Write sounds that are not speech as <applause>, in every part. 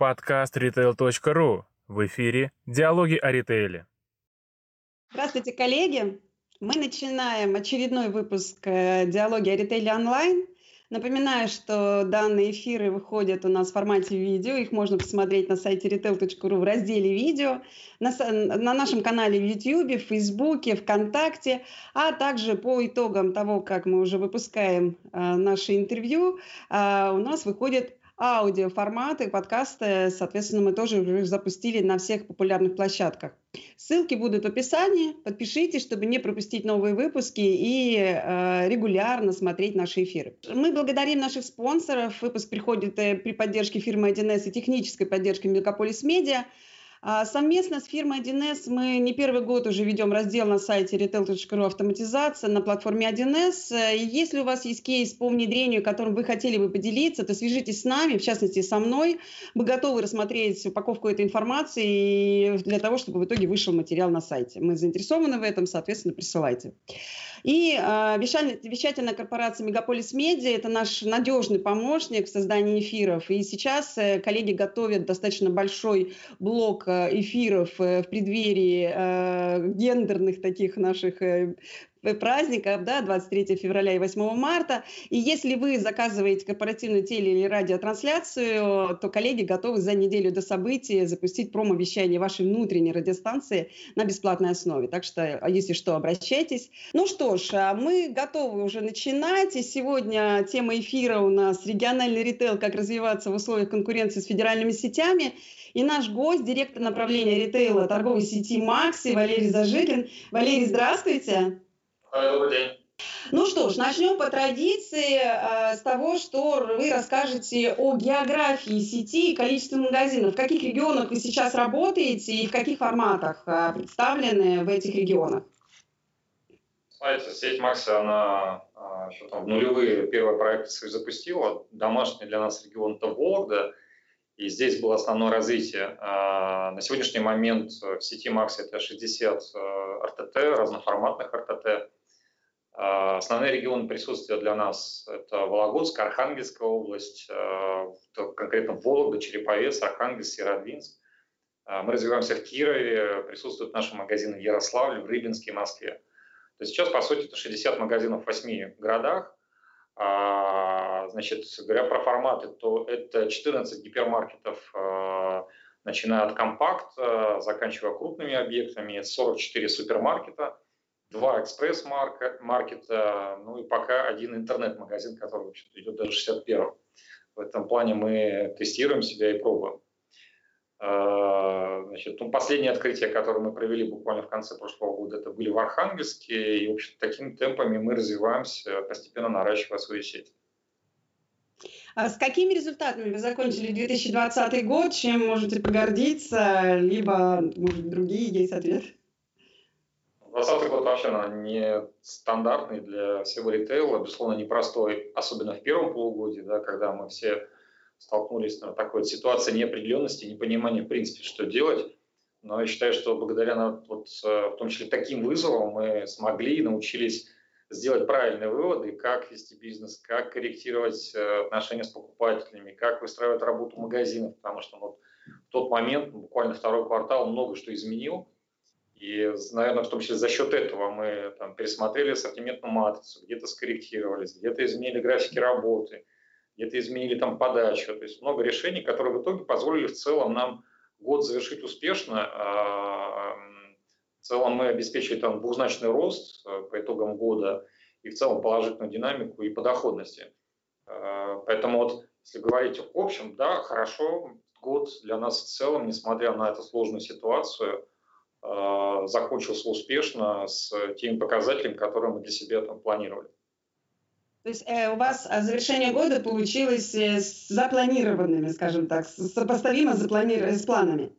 Подкаст retail.ru. В эфире «Диалоги о ритейле». Здравствуйте, коллеги! Мы начинаем очередной выпуск э, «Диалоги о ритейле онлайн». Напоминаю, что данные эфиры выходят у нас в формате видео. Их можно посмотреть на сайте retail.ru в разделе «Видео», на, на нашем канале в YouTube, в Фейсбуке, ВКонтакте, а также по итогам того, как мы уже выпускаем э, наши интервью, э, у нас выходит аудиоформаты, подкасты, соответственно, мы тоже уже запустили на всех популярных площадках. Ссылки будут в описании. Подпишитесь, чтобы не пропустить новые выпуски и э, регулярно смотреть наши эфиры. Мы благодарим наших спонсоров. Выпуск приходит э, при поддержке фирмы 1С и технической поддержке Мегаполис Медиа. А совместно с фирмой 1С мы не первый год уже ведем раздел на сайте retail.ru автоматизация на платформе 1С. Если у вас есть кейс по внедрению, которым вы хотели бы поделиться, то свяжитесь с нами, в частности со мной. Мы готовы рассмотреть упаковку этой информации для того, чтобы в итоге вышел материал на сайте. Мы заинтересованы в этом, соответственно, присылайте. И э, вещательная корпорация Мегаполис Медиа – это наш надежный помощник в создании эфиров. И сейчас э, коллеги готовят достаточно большой блок э, эфиров э, в преддверии э, гендерных таких наших э, праздников, да, 23 февраля и 8 марта. И если вы заказываете корпоративную теле- или радиотрансляцию, то коллеги готовы за неделю до события запустить промо-вещание вашей внутренней радиостанции на бесплатной основе. Так что, а если что, обращайтесь. Ну что ж, а мы готовы уже начинать. И сегодня тема эфира у нас «Региональный ритейл. Как развиваться в условиях конкуренции с федеральными сетями». И наш гость, директор направления ритейла торговой сети «Макси» Валерий Зажигин. Валерий, здравствуйте. Добрый день. Ну что ж, начнем по традиции э, с того, что вы расскажете о географии сети и количестве магазинов. В каких регионах вы сейчас работаете и в каких форматах э, представлены в этих регионах? Знаете, сеть Макси, она э, еще там в нулевые первый проект свой запустила. Домашний для нас регион это Вологда. И здесь было основное развитие. Э, на сегодняшний момент в сети Макси это 60 э, РТТ, разноформатных РТТ а, основные регионы присутствия для нас – это Вологодск, Архангельская область, а, конкретно Вологда, Череповец, Архангельск, Северодвинск. А, мы развиваемся в Кирове, присутствуют наши магазины в Ярославле, в Рыбинске, Москве. То есть сейчас, по сути, это 60 магазинов в 8 городах. Значит, говоря про форматы, то это 14 гипермаркетов, начиная от компакта, заканчивая крупными объектами, 44 супермаркета – два экспресс-маркета, ну и пока один интернет-магазин, который идет до 61 В этом плане мы тестируем себя и пробуем. А, значит, ну, последнее открытие, которое мы провели буквально в конце прошлого года, это были в Архангельске, и, в общем, такими темпами мы развиваемся, постепенно наращивая свою сеть. А с какими результатами вы закончили 2020 год? Чем можете погордиться? Либо, может, другие есть ответ? 2020 год вообще не стандартный для всего ритейла, безусловно, непростой, особенно в первом полугодии, да, когда мы все столкнулись с такой ситуацией неопределенности, непонимания, в принципе, что делать. Но я считаю, что благодаря вот, э, в том числе таким вызовам мы смогли и научились сделать правильные выводы, как вести бизнес, как корректировать э, отношения с покупателями, как выстраивать работу магазинов, потому что вот в тот момент, буквально второй квартал, много что изменил, и, наверное, в том числе за счет этого мы там, пересмотрели ассортиментную матрицу, где-то скорректировались, где-то изменили графики работы, где-то изменили там подачу. То есть много решений, которые в итоге позволили в целом нам год завершить успешно. А, в целом мы обеспечили там двузначный рост э, по итогам года и в целом положительную динамику и по доходности. А, поэтому вот если говорить в общем, да, хорошо, год для нас в целом, несмотря на эту сложную ситуацию, Э, закончился успешно с теми показателями, которые мы для себя там планировали. То есть э, у вас а, завершение года получилось э, с запланированными, скажем так, сопоставимо запланир... с планами?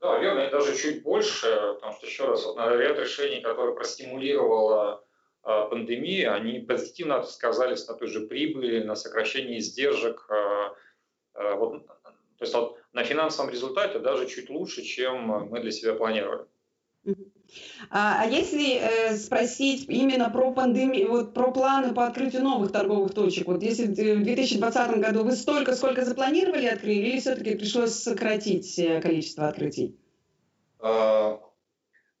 Да, верно, и даже чуть больше, потому что, еще раз, вот, ряд решений, которые простимулировала э, пандемия, они позитивно сказались на той же прибыли, на сокращении издержек. Э, э, вот, то есть вот, на финансовом результате даже чуть лучше, чем мы для себя планировали. А, а если э, спросить именно про пандемию, вот про планы по открытию новых торговых точек, вот если в 2020 году вы столько, сколько запланировали открыли, или все-таки пришлось сократить э, количество открытий? А,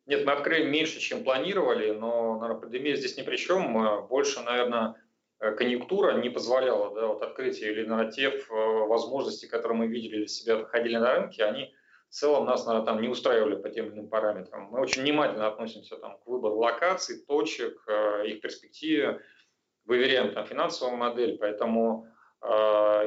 нет, мы открыли меньше, чем планировали, но, наверное, пандемия здесь ни при чем. Больше, наверное, э, конъюнктура не позволяла, да, вот открытие или нарратив возможностей, которые мы видели для себя, выходили на рынке, они в целом нас, наверное, там не устраивали по тем или иным параметрам. Мы очень внимательно относимся там, к выбору локаций, точек, э, их перспективе, выверяем там финансовую модель, поэтому э,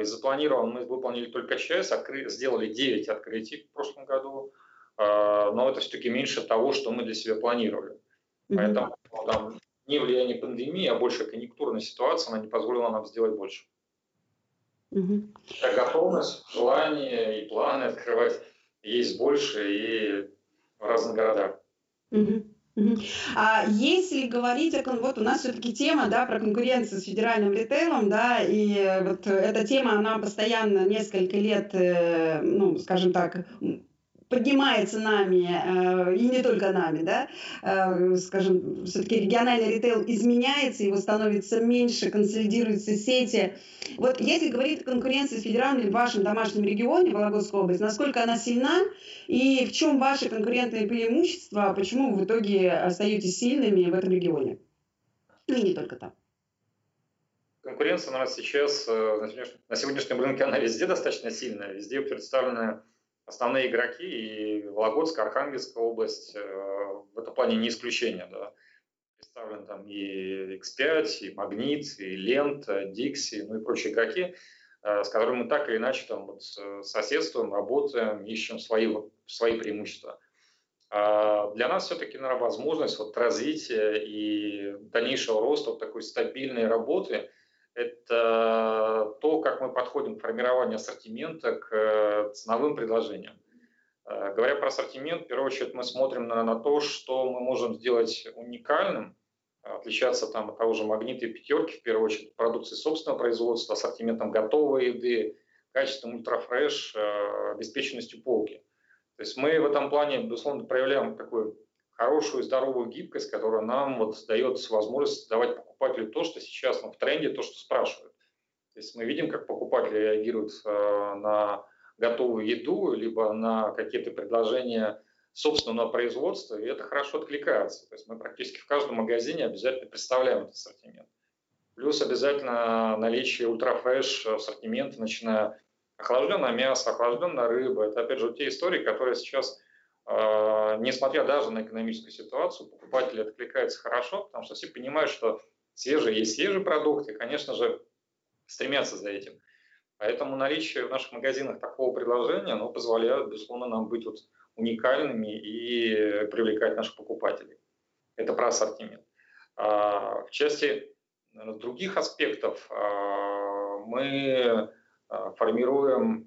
из запланированного мы выполнили только часть, откры... сделали 9 открытий в прошлом году, э, но это все-таки меньше того, что мы для себя планировали. Поэтому там, не влияние пандемии, а больше конъюнктурная ситуация, она не позволила нам сделать больше. Mm-hmm. Готовность, желание и планы открывать есть больше и в разных городах. А если говорить о вот у нас все-таки тема, да, про конкуренцию с федеральным ритейлом, да, и вот эта тема, она постоянно несколько лет, э, ну, скажем так, поднимается нами, э, и не только нами, да, э, скажем, все-таки региональный ритейл изменяется, его становится меньше, консолидируются сети. Вот если говорить о конкуренции с федеральным в вашем домашнем регионе, Вологодская область, насколько она сильна и в чем ваши конкурентные преимущества, почему вы в итоге остаетесь сильными в этом регионе? Ну и не только там. Конкуренция у нас сейчас э, на сегодняшнем рынке, она везде достаточно сильная, везде представлены основные игроки, и Вологодская, Архангельская область э, в этом плане не исключение. Да. Представлены там и X5, и Магнит, и Лента, Дикси, ну и прочие игроки, э, с которыми мы так или иначе там вот соседствуем, работаем, ищем свои, свои преимущества. А для нас все-таки, наверное, возможность вот развития и дальнейшего роста вот такой стабильной работы – это то, как мы подходим к формированию ассортимента, к э, ценовым предложениям. Э, говоря про ассортимент, в первую очередь мы смотрим на, на то, что мы можем сделать уникальным, отличаться там от того же магнита и пятерки, в первую очередь продукции собственного производства, ассортиментом готовой еды, качеством ультрафреш, э, обеспеченностью полки. То есть мы в этом плане, безусловно, проявляем такую хорошую здоровую гибкость, которая нам вот дает возможность давать покупателю то, что сейчас ну, в тренде, то, что спрашивают. То есть мы видим, как покупатели реагируют э, на готовую еду, либо на какие-то предложения собственного производства, и это хорошо откликается. То есть мы практически в каждом магазине обязательно представляем этот ассортимент. Плюс обязательно наличие ультрафреш ассортимента, начиная охлажденное мясо, охлажденная рыба. Это, опять же, те истории, которые сейчас несмотря даже на экономическую ситуацию, покупатели откликаются хорошо, потому что все понимают, что свежие есть свежие продукты, конечно же, стремятся за этим. Поэтому наличие в наших магазинах такого предложения оно позволяет, безусловно, нам быть вот уникальными и привлекать наших покупателей. Это про ассортимент. А, в части других аспектов а, мы формируем,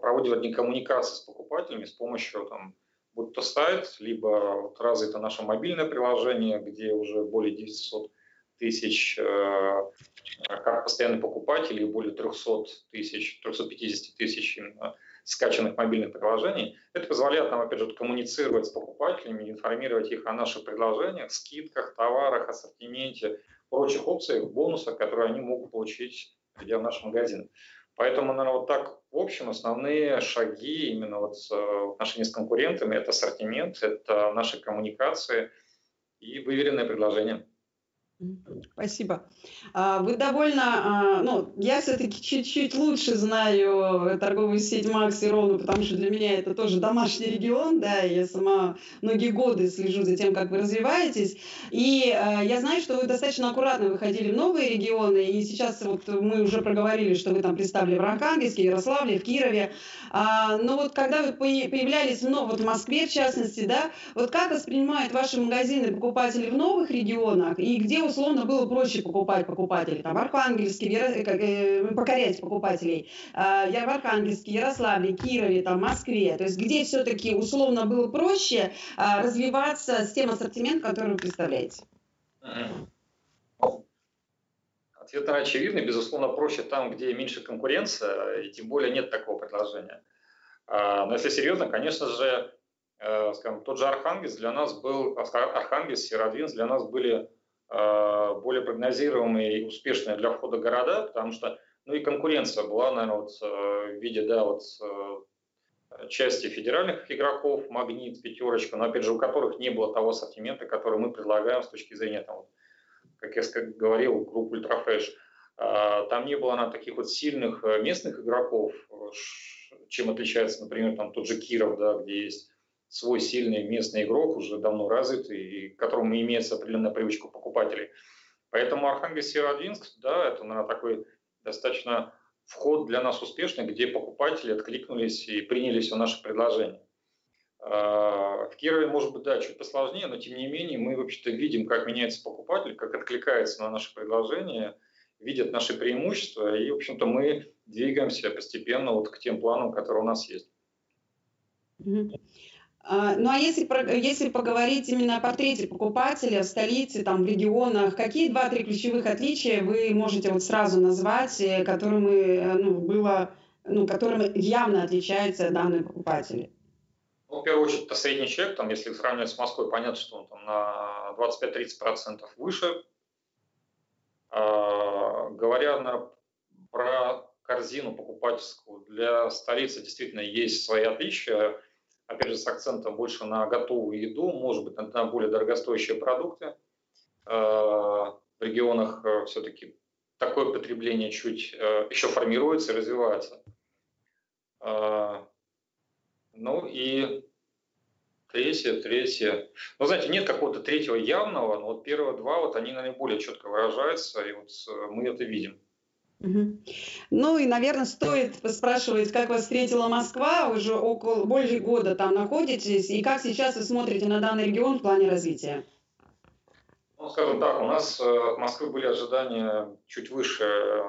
проводим одни коммуникации с покупателями с помощью там, будь то сайт, либо вот развито наше мобильное приложение, где уже более 900 тысяч э, как постоянных покупателей, более 300 тысяч, 350 тысяч скачанных мобильных приложений. Это позволяет нам, опять же, коммуницировать с покупателями, информировать их о наших предложениях, скидках, товарах, ассортименте, прочих опциях, бонусах, которые они могут получить, придя в наш магазин. Поэтому, наверное, вот так в общем основные шаги именно вот э, в отношении с конкурентами – это ассортимент, это наши коммуникации и выверенное предложение. Спасибо. А, вы довольно, а, ну, я все-таки чуть-чуть лучше знаю торговую сеть Макс и Рону, потому что для меня это тоже домашний регион, да, я сама многие годы слежу за тем, как вы развиваетесь, и а, я знаю, что вы достаточно аккуратно выходили в новые регионы, и сейчас вот мы уже проговорили, что вы там представили в Архангельске, Ярославле, в Кирове, но вот когда вы появлялись ну, вот в Москве, в частности, да, вот как воспринимают ваши магазины покупатели в новых регионах, и где условно было проще покупать покупателей, там, Архангельске, Яро... Э, покорять покупателей, э, в Архангельске, Ярославле, Кирове, там, Москве, то есть где все-таки условно было проще э, развиваться с тем ассортиментом, который вы представляете? Ответ очевидный. Безусловно, проще там, где меньше конкуренция, и тем более нет такого предложения. А, но если серьезно, конечно же, скажем, тот же Архангельск для нас был, Архангельск, Северодвинск для нас были более прогнозируемые и успешные для входа города, потому что, ну и конкуренция была, наверное, вот в виде, да, вот части федеральных игроков, Магнит, Пятерочка, но опять же у которых не было того ассортимента, который мы предлагаем с точки зрения, там, как я говорил, группы ultra fresh. Там не было на таких вот сильных э, местных игроков, чем отличается, например, там тот же Киров, да, где есть свой сильный местный игрок, уже давно развитый, и которому имеется определенная привычка покупателей. Поэтому Архангельск Северодвинск, да, это, наверное, такой достаточно вход для нас успешный, где покупатели откликнулись и приняли все наше предложение. А, в Кирове, может быть, да, чуть посложнее, но тем не менее мы, вообще-то, видим, как меняется покупатель, как откликается на наше предложение, видят наши преимущества, и, в общем-то, мы двигаемся постепенно вот к тем планам, которые у нас есть. А, ну а если, если поговорить именно о портрете покупателя в столице, там, в регионах, какие два-три ключевых отличия вы можете вот сразу назвать, э, которыми э, ну, было, ну, которым явно отличаются данные покупатели? Ну, в первую очередь, это средний чек, там, если сравнивать с Москвой, понятно, что он там на 25-30% выше. А, говоря на, про корзину покупательскую, для столицы действительно есть свои отличия опять же, с акцентом больше на готовую еду, может быть, на более дорогостоящие продукты. Э, в регионах э, все-таки такое потребление чуть э, еще формируется развивается. Ну и третье, третье. Ну, знаете, нет какого-то третьего явного, но вот первые два, вот они, наверное, более четко выражаются, и вот мы это видим. Ну и, наверное, стоит спрашивать, как вас встретила Москва, уже около больше года там находитесь, и как сейчас вы смотрите на данный регион в плане развития? Ну, скажем так, у нас э, от Москвы были ожидания чуть выше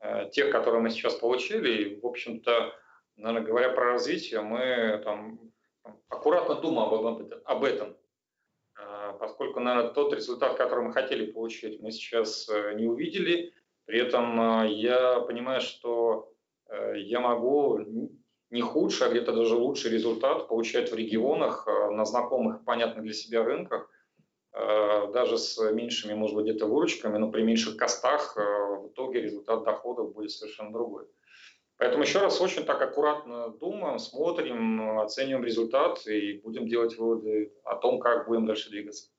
э, тех, которые мы сейчас получили. И, в общем-то, наверное, говоря про развитие, мы там аккуратно думаем об этом. Э, поскольку, наверное, тот результат, который мы хотели получить, мы сейчас не увидели. При этом э, я понимаю, что э, я могу не худший, а где-то даже лучший результат получать в регионах э, на знакомых, понятных для себя рынках, даже с меньшими, может быть, где-то выручками, но при меньших костах в итоге результат доходов будет совершенно другой. Поэтому еще раз очень так аккуратно думаем, смотрим, оцениваем результат и будем делать выводы о том, как будем дальше двигаться.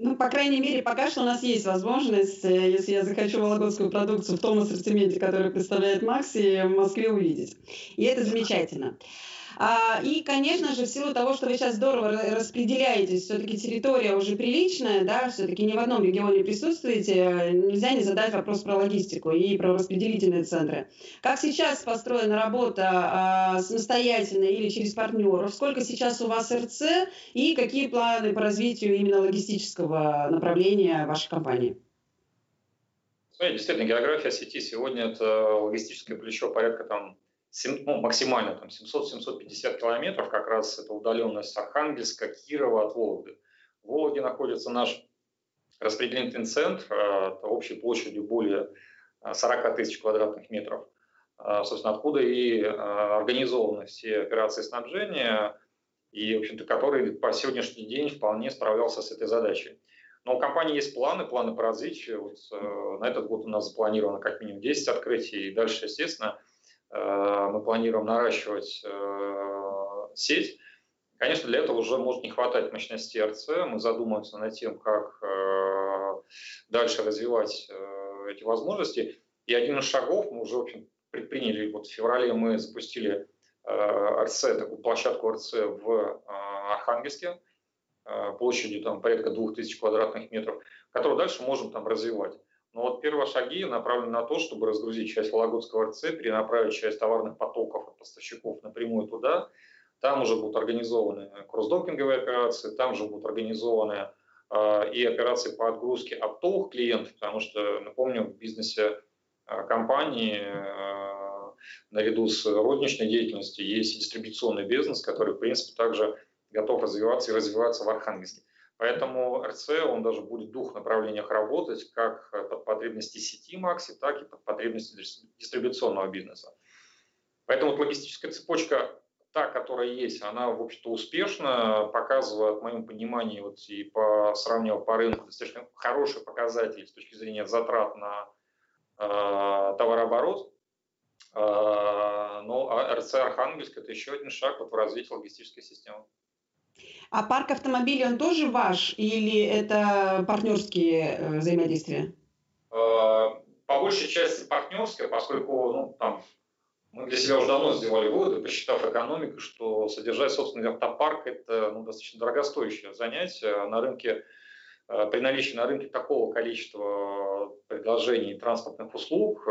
Ну, по крайней мере, пока что у нас есть возможность, э, если я захочу вологодскую продукцию в том ассортименте, который представляет Макси, в Москве увидеть. И это замечательно. А, и, конечно же, в силу того, что вы сейчас здорово распределяетесь, все-таки территория уже приличная, да, все-таки не в одном регионе присутствуете, нельзя не задать вопрос про логистику и про распределительные центры. Как сейчас построена работа а, самостоятельно или через партнеров? Сколько сейчас у вас РЦ и какие планы по развитию именно логистического направления вашей компании? Смотрите, действительно, география сети сегодня это логистическое плечо порядка там ну, максимально там 700-750 километров, как раз это удаленность Архангельска, Кирова от Вологды. В Вологде находится наш распределительный центр э, общей площадью более 40 э, тысяч квадратных метров, э, собственно, откуда и организованы все операции снабжения, и, в общем-то, который по сегодняшний день вполне справлялся с этой задачей. Но у компании есть планы, планы по развитию. Вот, э, на этот год у нас запланировано как минимум 10 открытий, и дальше, естественно, мы планируем наращивать э, сеть. Конечно, для этого уже может не хватать мощности РЦ. Мы задумываемся над тем, как э, дальше развивать эти возможности. И один из шагов мы уже в общем, предприняли. Вот в феврале мы запустили РЦ, такую площадку РЦ в Архангельске площадью там, порядка 2000 квадратных метров, которую дальше можем там развивать. Но вот первые шаги направлены на то, чтобы разгрузить часть Вологодского РЦ, перенаправить часть товарных потоков от поставщиков напрямую туда. Там уже будут организованы кросс-докинговые операции, там же будут организованы э, и операции по отгрузке оптовых клиентов, потому что, напомню, в бизнесе э, компании э, наряду с розничной деятельностью есть дистрибуционный бизнес, который, в принципе, также готов развиваться и развиваться в Архангельске. Поэтому РЦ, он даже будет в двух направлениях работать, как под потребности сети Макси, так и под потребности дистрибуционного бизнеса. Поэтому вот логистическая цепочка та, которая есть, она, в общем-то, успешна, показывает, в моем понимании, вот и по сравнению по рынку, достаточно хороший показатель с точки зрения затрат на э, товарооборот. Э, но РЦ Архангельск – это еще один шаг вот в развитии логистической системы. А парк автомобилей, он тоже ваш или это партнерские э, взаимодействия? Э, по большей части партнерская, поскольку ну, там, мы для себя уже давно сделали выводы, посчитав экономику, что содержать собственный автопарк – это ну, достаточно дорогостоящее занятие. На рынке, э, при наличии на рынке такого количества предложений транспортных услуг,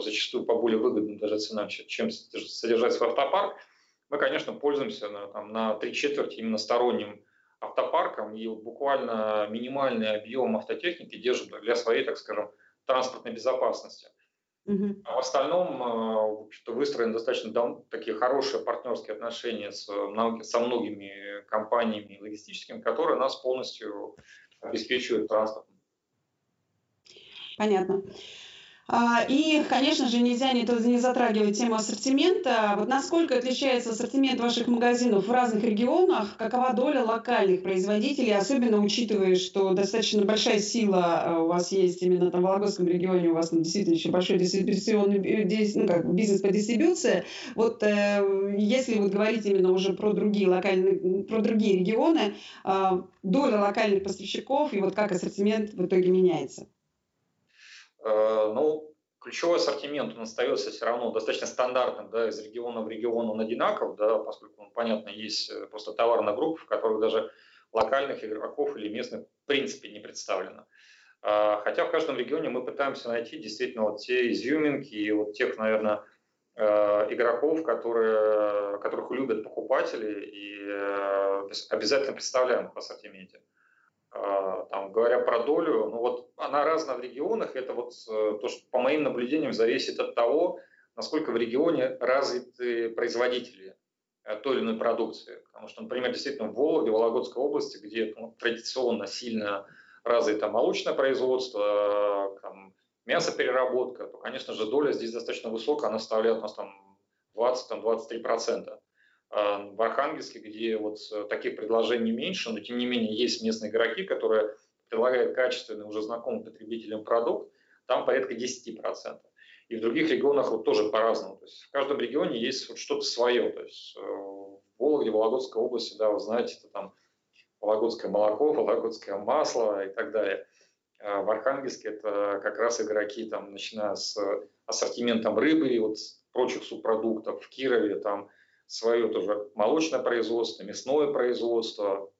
зачастую по более выгодным даже ценам, чем содержать свой автопарк – мы, конечно, пользуемся на, там, на три четверти именно сторонним автопарком, и вот буквально минимальный объем автотехники держим для своей, так скажем, транспортной безопасности. Uh-huh. А в остальном э, в общем-то, выстроены достаточно дав- такие хорошие партнерские отношения с, со многими компаниями логистическими, которые нас полностью обеспечивают транспортом. Понятно. А, и, конечно же, нельзя не, затрагивать тему ассортимента. Вот насколько отличается ассортимент ваших магазинов в разных регионах? Какова доля локальных производителей, особенно учитывая, что достаточно большая сила а, у вас есть именно там в Вологодском регионе, у вас там действительно очень большой дистрибуционный ну, как, бизнес по дистрибуции. Вот э, если вот говорить именно уже про другие локальные, про другие регионы, э, доля локальных поставщиков и вот как ассортимент в итоге меняется? Э, ну, ключевой ассортимент он остается все равно достаточно стандартным, да, из региона в регион он одинаков, да, поскольку, понятно, есть э, просто товарная группа, в которой даже локальных игроков или местных в принципе не представлено. А, хотя в каждом регионе мы пытаемся найти действительно вот те изюминки и вот тех, наверное, э, игроков, которые, которых любят покупатели и обязательно представляем в ассортименте. А, там, говоря про долю, ну вот она разная в регионах. Это вот э, то, что по моим наблюдениям зависит от того, насколько в регионе развиты производители э, той или иной продукции. Потому что, например, действительно в Вологде, Вологодской области, где ну, традиционно сильно развито молочное производство, там, мясопереработка, то, конечно же, доля здесь достаточно высокая, она составляет у нас там 20-23%. В Архангельске, где вот э, таких предложений меньше, но тем не менее есть местные игроки, которые предлагают качественный, уже знакомый потребителям продукт, там порядка 10%. И в других регионах вот тоже по-разному. То есть в каждом регионе есть вот что-то свое. То есть э, в Вологде, Вологодской области, да, вы знаете, это там вологодское молоко, вологодское масло и так далее. А в Архангельске это как раз игроки, там, начиная с ассортиментом рыбы и вот прочих субпродуктов. В Кирове там свое тоже молочное производство, мясное производство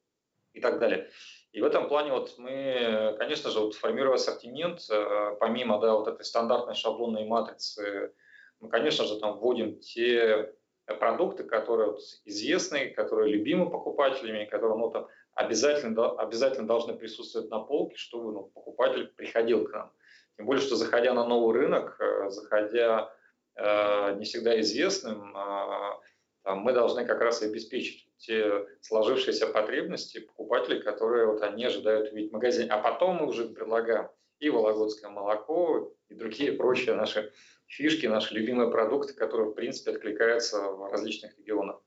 и так далее. И в этом плане вот мы, конечно же, вот формируя ассортимент, э, помимо да, вот этой стандартной шаблонной матрицы, мы, конечно же, там вводим те продукты, которые вот известны, которые любимы покупателями, которые ну, там, обязательно, обязательно должны присутствовать на полке, чтобы ну, покупатель приходил к нам. Тем более, что заходя на новый рынок, э, заходя э, не всегда известным, э, мы должны как раз и обеспечить те сложившиеся потребности покупателей, которые вот они ожидают увидеть в магазине. А потом мы уже предлагаем и вологодское молоко, и другие прочие наши фишки, наши любимые продукты, которые, в принципе, откликаются в различных регионах.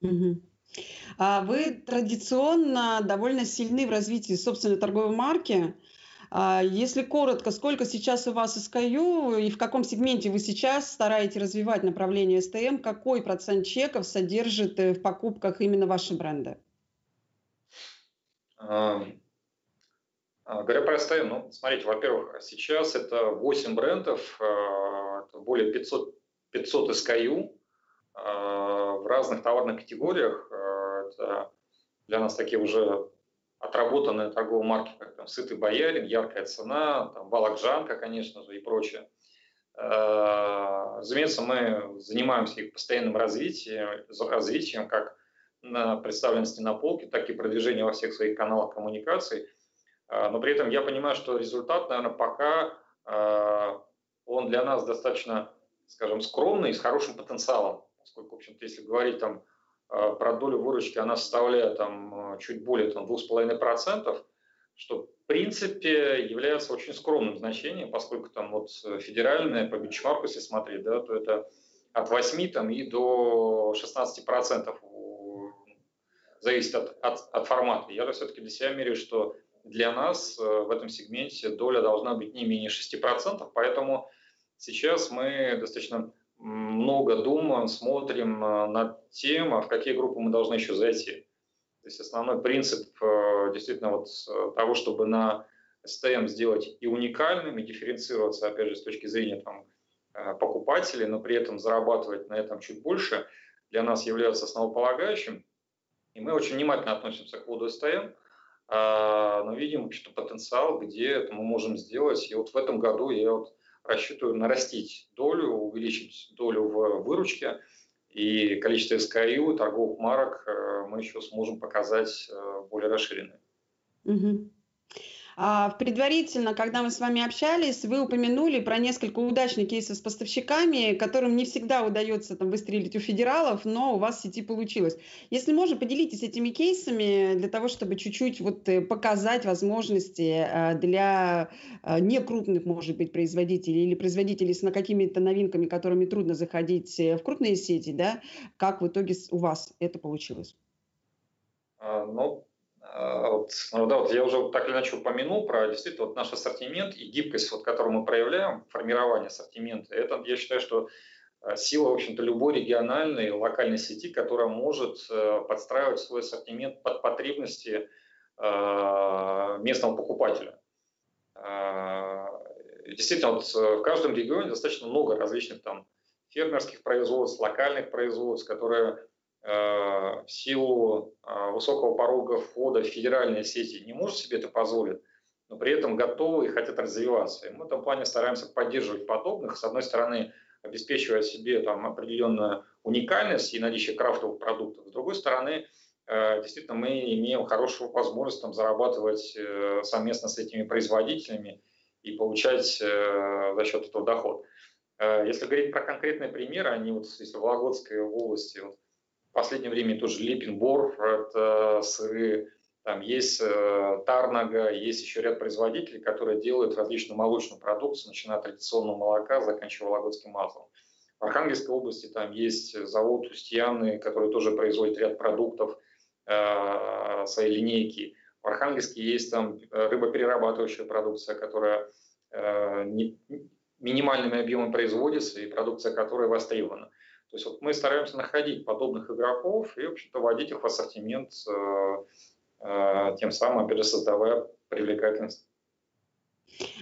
Угу. Вы традиционно довольно сильны в развитии собственной торговой марки. А если коротко, сколько сейчас у вас SKU и в каком сегменте вы сейчас стараетесь развивать направление STM, какой процент чеков содержит э, в покупках именно ваши бренды? А, говоря про STM, ну, смотрите, во-первых, сейчас это 8 брендов, а, более 500, 500 SKU в разных товарных категориях. Это для нас такие уже отработанные торговые марки, как там «Сытый боярин», «Яркая цена», там, «Балакжанка», конечно же, и прочее. Э, разумеется, мы занимаемся их постоянным развитием, развитием как на представленности на полке, так и продвижением во всех своих каналах коммуникаций. Э, но при этом я понимаю, что результат, наверное, пока э, он для нас достаточно, скажем, скромный и с хорошим потенциалом. Поскольку, в общем-то, если говорить там про долю выручки она составляет там, чуть более там, 2,5%, что в принципе является очень скромным значением, поскольку там вот федеральная по бенчмарку, если смотреть, да, то это от 8 там, и до 16 процентов зависит от, от, от формата. Я все-таки для себя меряю, что для нас э, в этом сегменте доля должна быть не менее 6%, поэтому сейчас мы достаточно много думаем, смотрим э, над тем, а в какие группы мы должны еще зайти. То есть основной принцип э, действительно вот того, чтобы на STM сделать и уникальным, и дифференцироваться, опять же, с точки зрения там, покупателей, но при этом зарабатывать на этом чуть больше, для нас является основополагающим. И мы очень внимательно относимся к воду СТМ, а, но видим что потенциал, где это мы можем сделать. И вот в этом году я вот рассчитываю нарастить долю, увеличить долю в выручке, и количество SKU, торговых марок э, мы еще сможем показать э, более расширенное. Угу. А, предварительно, когда мы с вами общались, вы упомянули про несколько удачных кейсов с поставщиками, которым не всегда удается там, выстрелить у федералов, но у вас в сети получилось. Если можно, поделитесь этими кейсами для того, чтобы чуть-чуть вот э, показать возможности э, для э, некрупных, может быть, производителей или производителей с какими-то новинками, которыми трудно заходить в крупные сети, да, как в итоге у вас это получилось? А, ну, вот, ну, да, вот я уже так или иначе упомянул про действительно вот наш ассортимент и гибкость, вот, которую мы проявляем, формирование ассортимента. Это, я считаю, что а, сила, в общем-то, любой региональной, локальной сети, которая может э, подстраивать свой ассортимент под потребности а, местного покупателя. Действительно, вот э, в каждом регионе достаточно много различных там фермерских производств, локальных производств, которые в силу э, высокого порога входа в федеральные сети не может себе это позволить, но при этом готовы и хотят развиваться. И мы в этом плане стараемся поддерживать подобных, с одной стороны, обеспечивая себе там определенную уникальность и наличие крафтовых продуктов, с другой стороны, э, действительно мы имеем хорошую возможность там, зарабатывать совместно с этими производителями и получать за счет этого доход. Если говорить про конкретные примеры, они вот если в Вологодской области, вот, в последнее время тоже Липенбор, это сыры, там есть э, Тарнага, есть еще ряд производителей, которые делают различную молочную продукцию, начиная от традиционного молока, заканчивая вологодским маслом. В Архангельской области там есть завод Устьяны, который тоже производит ряд продуктов э, своей линейки. В Архангельске есть там рыбоперерабатывающая продукция, которая э, не, минимальными объемами производится и продукция которая востребована. То есть вот мы стараемся находить подобных игроков и, в общем-то, вводить их в ассортимент, э, э, тем самым, опять же, создавая привлекательность.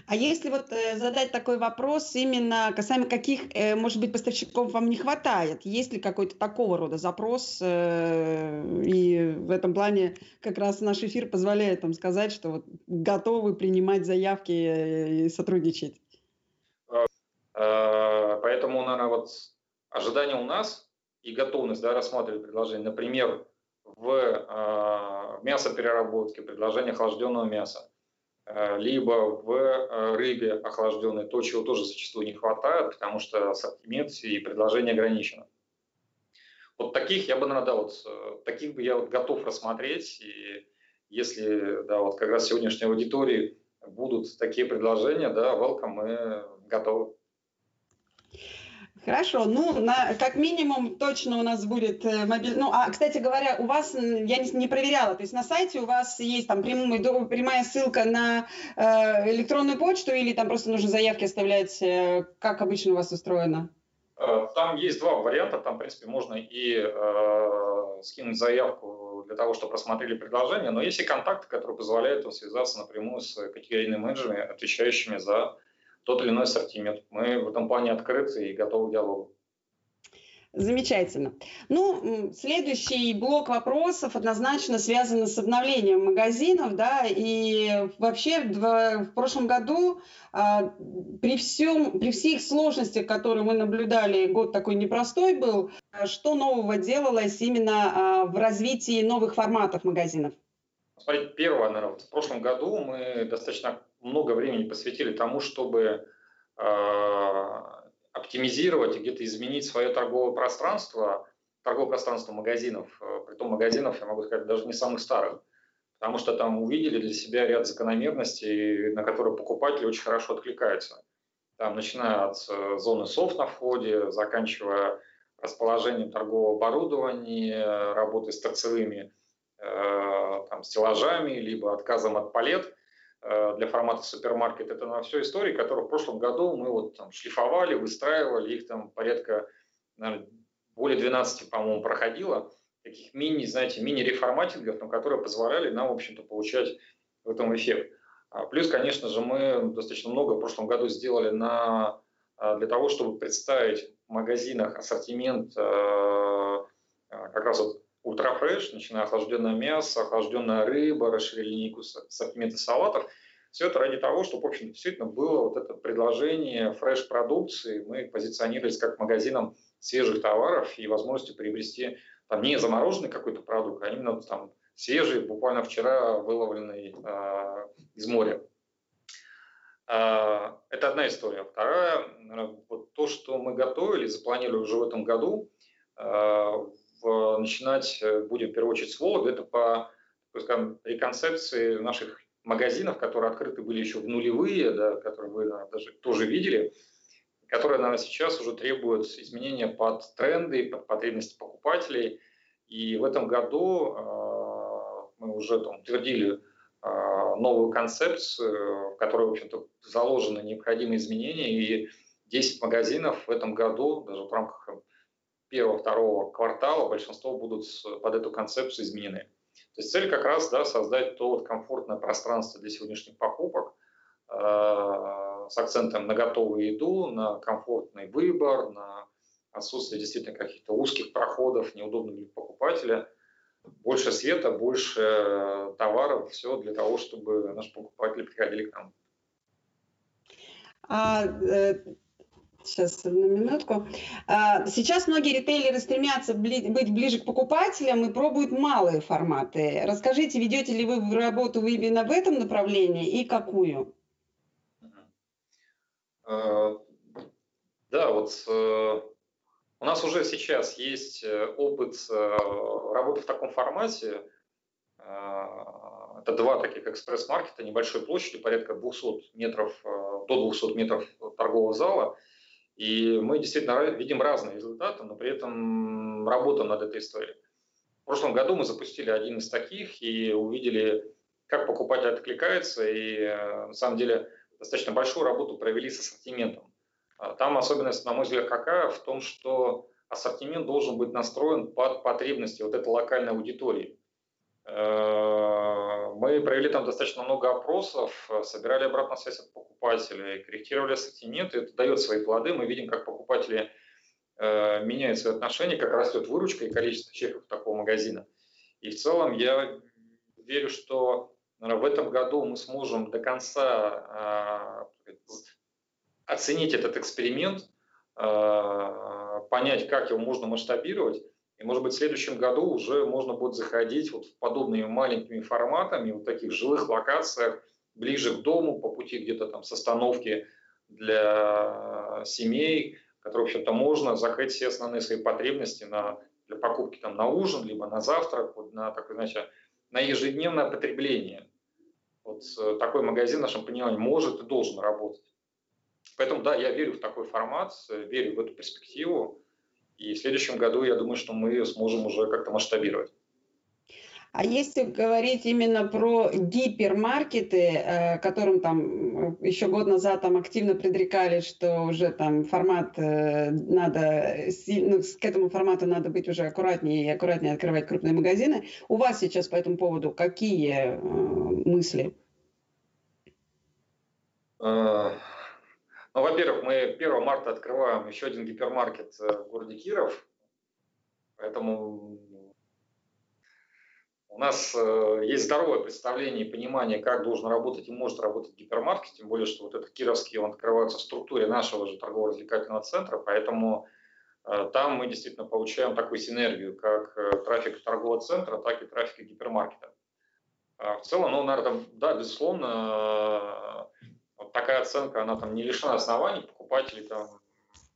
А если вот э, задать такой вопрос именно касаемо каких, может быть, поставщиков вам не хватает? Есть ли какой-то такого рода запрос? И в этом плане как раз наш эфир позволяет вам сказать, что вот готовы принимать заявки и сотрудничать. Поэтому, наверное, вот ожидания у нас и готовность да, рассматривать предложение, например, в э, мясопереработке, предложение охлажденного мяса, э, либо в э, рыбе охлажденной, то, чего тоже зачастую не хватает, потому что ассортимент и предложение ограничено. Вот таких я бы, наверное, вот, э, таких бы я вот готов рассмотреть, и если, да, вот как раз сегодняшней аудитории будут такие предложения, да, welcome, мы готовы. Хорошо, ну, на, как минимум, точно у нас будет э, мобильный... Ну, а, кстати говоря, у вас, я не, не проверяла, то есть на сайте у вас есть там прямая, прямая ссылка на э, электронную почту или там просто нужно заявки оставлять, э, как обычно у вас устроено? Э, там есть два варианта, там, в принципе, можно и э, скинуть заявку для того, чтобы просмотрели предложение, но есть и контакты, которые позволяют связаться напрямую с категорийными менеджерами, отвечающими за тот или иной ассортимент. Мы в этом плане открыты и готовы к диалогу. Замечательно. Ну, следующий блок вопросов однозначно связан с обновлением магазинов, да, и вообще в, в прошлом году а, при всем, при всех сложностях, которые мы наблюдали, год такой непростой был, что нового делалось именно а, в развитии новых форматов магазинов? Смотрите, первое, наверное, вот в прошлом году мы достаточно много времени посвятили тому, чтобы э, оптимизировать и где-то изменить свое торговое пространство, торговое пространство магазинов, э, притом магазинов, я могу сказать, даже не самых старых, потому что там увидели для себя ряд закономерностей, на которые покупатели очень хорошо откликаются. там, начиная от э, зоны софт на входе, заканчивая расположением торгового оборудования, работой с торцевыми э, там, стеллажами, либо отказом от палет для формата супермаркет. Это на все истории, которые в прошлом году мы вот там шлифовали, выстраивали, их там порядка, наверное, более 12, по-моему, проходило, таких мини, знаете, мини-реформатингов, которые позволяли нам, в общем-то, получать в этом эффект. А плюс, конечно же, мы достаточно много в прошлом году сделали на, а, для того, чтобы представить в магазинах ассортимент а, как раз вот ультрафреш, начиная охлажденное мясо, охлажденная рыба, расширили линейку ассортимента салатов. Все это ради того, чтобы, в общем действительно было вот это предложение фреш-продукции. Мы позиционировались как магазином свежих товаров и возможностью приобрести там не замороженный какой-то продукт, а именно там свежий, буквально вчера выловленный э, из моря. Э, это одна история. Вторая, вот то, что мы готовили, запланировали уже в этом году, э, в, начинать будем в первую очередь с Вологды, это по скажем, реконцепции наших магазинов, которые открыты были еще в нулевые, да, которые вы наверное, даже тоже видели, которые, наверное, сейчас уже требуют изменения под тренды, под потребности покупателей. И в этом году мы уже там утвердили а, новую концепцию, в которой, в общем-то, заложены необходимые изменения, и 10 магазинов в этом году, даже в рамках первого-второго квартала, большинство будут под эту концепцию изменены. То есть цель как раз да, создать то вот комфортное пространство для сегодняшних покупок э, с акцентом на готовую еду, на комфортный выбор, на отсутствие действительно каких-то узких проходов, неудобных для покупателя – больше света, больше э, товаров, все для того, чтобы наши покупатели приходили к нам. А, э, сейчас, на минутку. А, сейчас многие ритейлеры стремятся быть ближе к покупателям и пробуют малые форматы. Расскажите, ведете ли вы работу именно в этом направлении и какую? Uh, да, вот uh, у нас уже сейчас есть э, опыт э, работы в таком формате. Э, это два таких экспресс-маркета небольшой площади, порядка 200 метров, до 200 метров торгового зала. И мы действительно видим разные результаты, но при этом работаем над этой историей. В прошлом году мы запустили один из таких и увидели, как покупатель откликается, и на самом деле достаточно большую работу провели с ассортиментом. А там особенность, на мой взгляд, какая? В том, что ассортимент должен быть настроен под потребности вот этой локальной аудитории. Э, мы провели там достаточно много опросов, собирали обратную связь от покупателей, корректировали ассортимент, и это дает свои плоды. Мы видим, как покупатели э, меняют свои отношения, как растет выручка и количество чеков такого магазина. И в целом я верю, что наверное, в этом году мы сможем до конца э, оценить этот эксперимент, э, понять, как его можно масштабировать. И, может быть, в следующем году уже можно будет заходить вот в подобными маленькими форматами, вот таких жилых локациях, ближе к дому, по пути где-то там с остановки для семей, которые, в общем-то, можно закрыть все основные свои потребности на, для покупки там, на ужин, либо на завтрак, вот, на, так, знаете, на ежедневное потребление. Вот э, такой магазин, в нашем понимании, может и должен работать. Поэтому, да, я верю в такой формат, верю в эту перспективу. И в следующем году, я думаю, что мы сможем уже как-то масштабировать. А если говорить именно про гипермаркеты, э, которым там э, еще год назад там активно предрекали, что уже там формат э, надо, ну, к этому формату надо быть уже аккуратнее и аккуратнее открывать крупные магазины, у вас сейчас по этому поводу какие мысли? Ну, во-первых, мы 1 марта открываем еще один гипермаркет э, в городе Киров, поэтому у нас э, есть здоровое представление и понимание, как должен работать и может работать гипермаркет, тем более, что вот этот кировский, он открывается в структуре нашего же торгово-развлекательного центра, поэтому э, там мы действительно получаем такую синергию, как трафик торгового центра, так и трафик гипермаркета. А в целом, ну, наверное, да, безусловно, такая оценка, она там не лишена оснований, покупатели там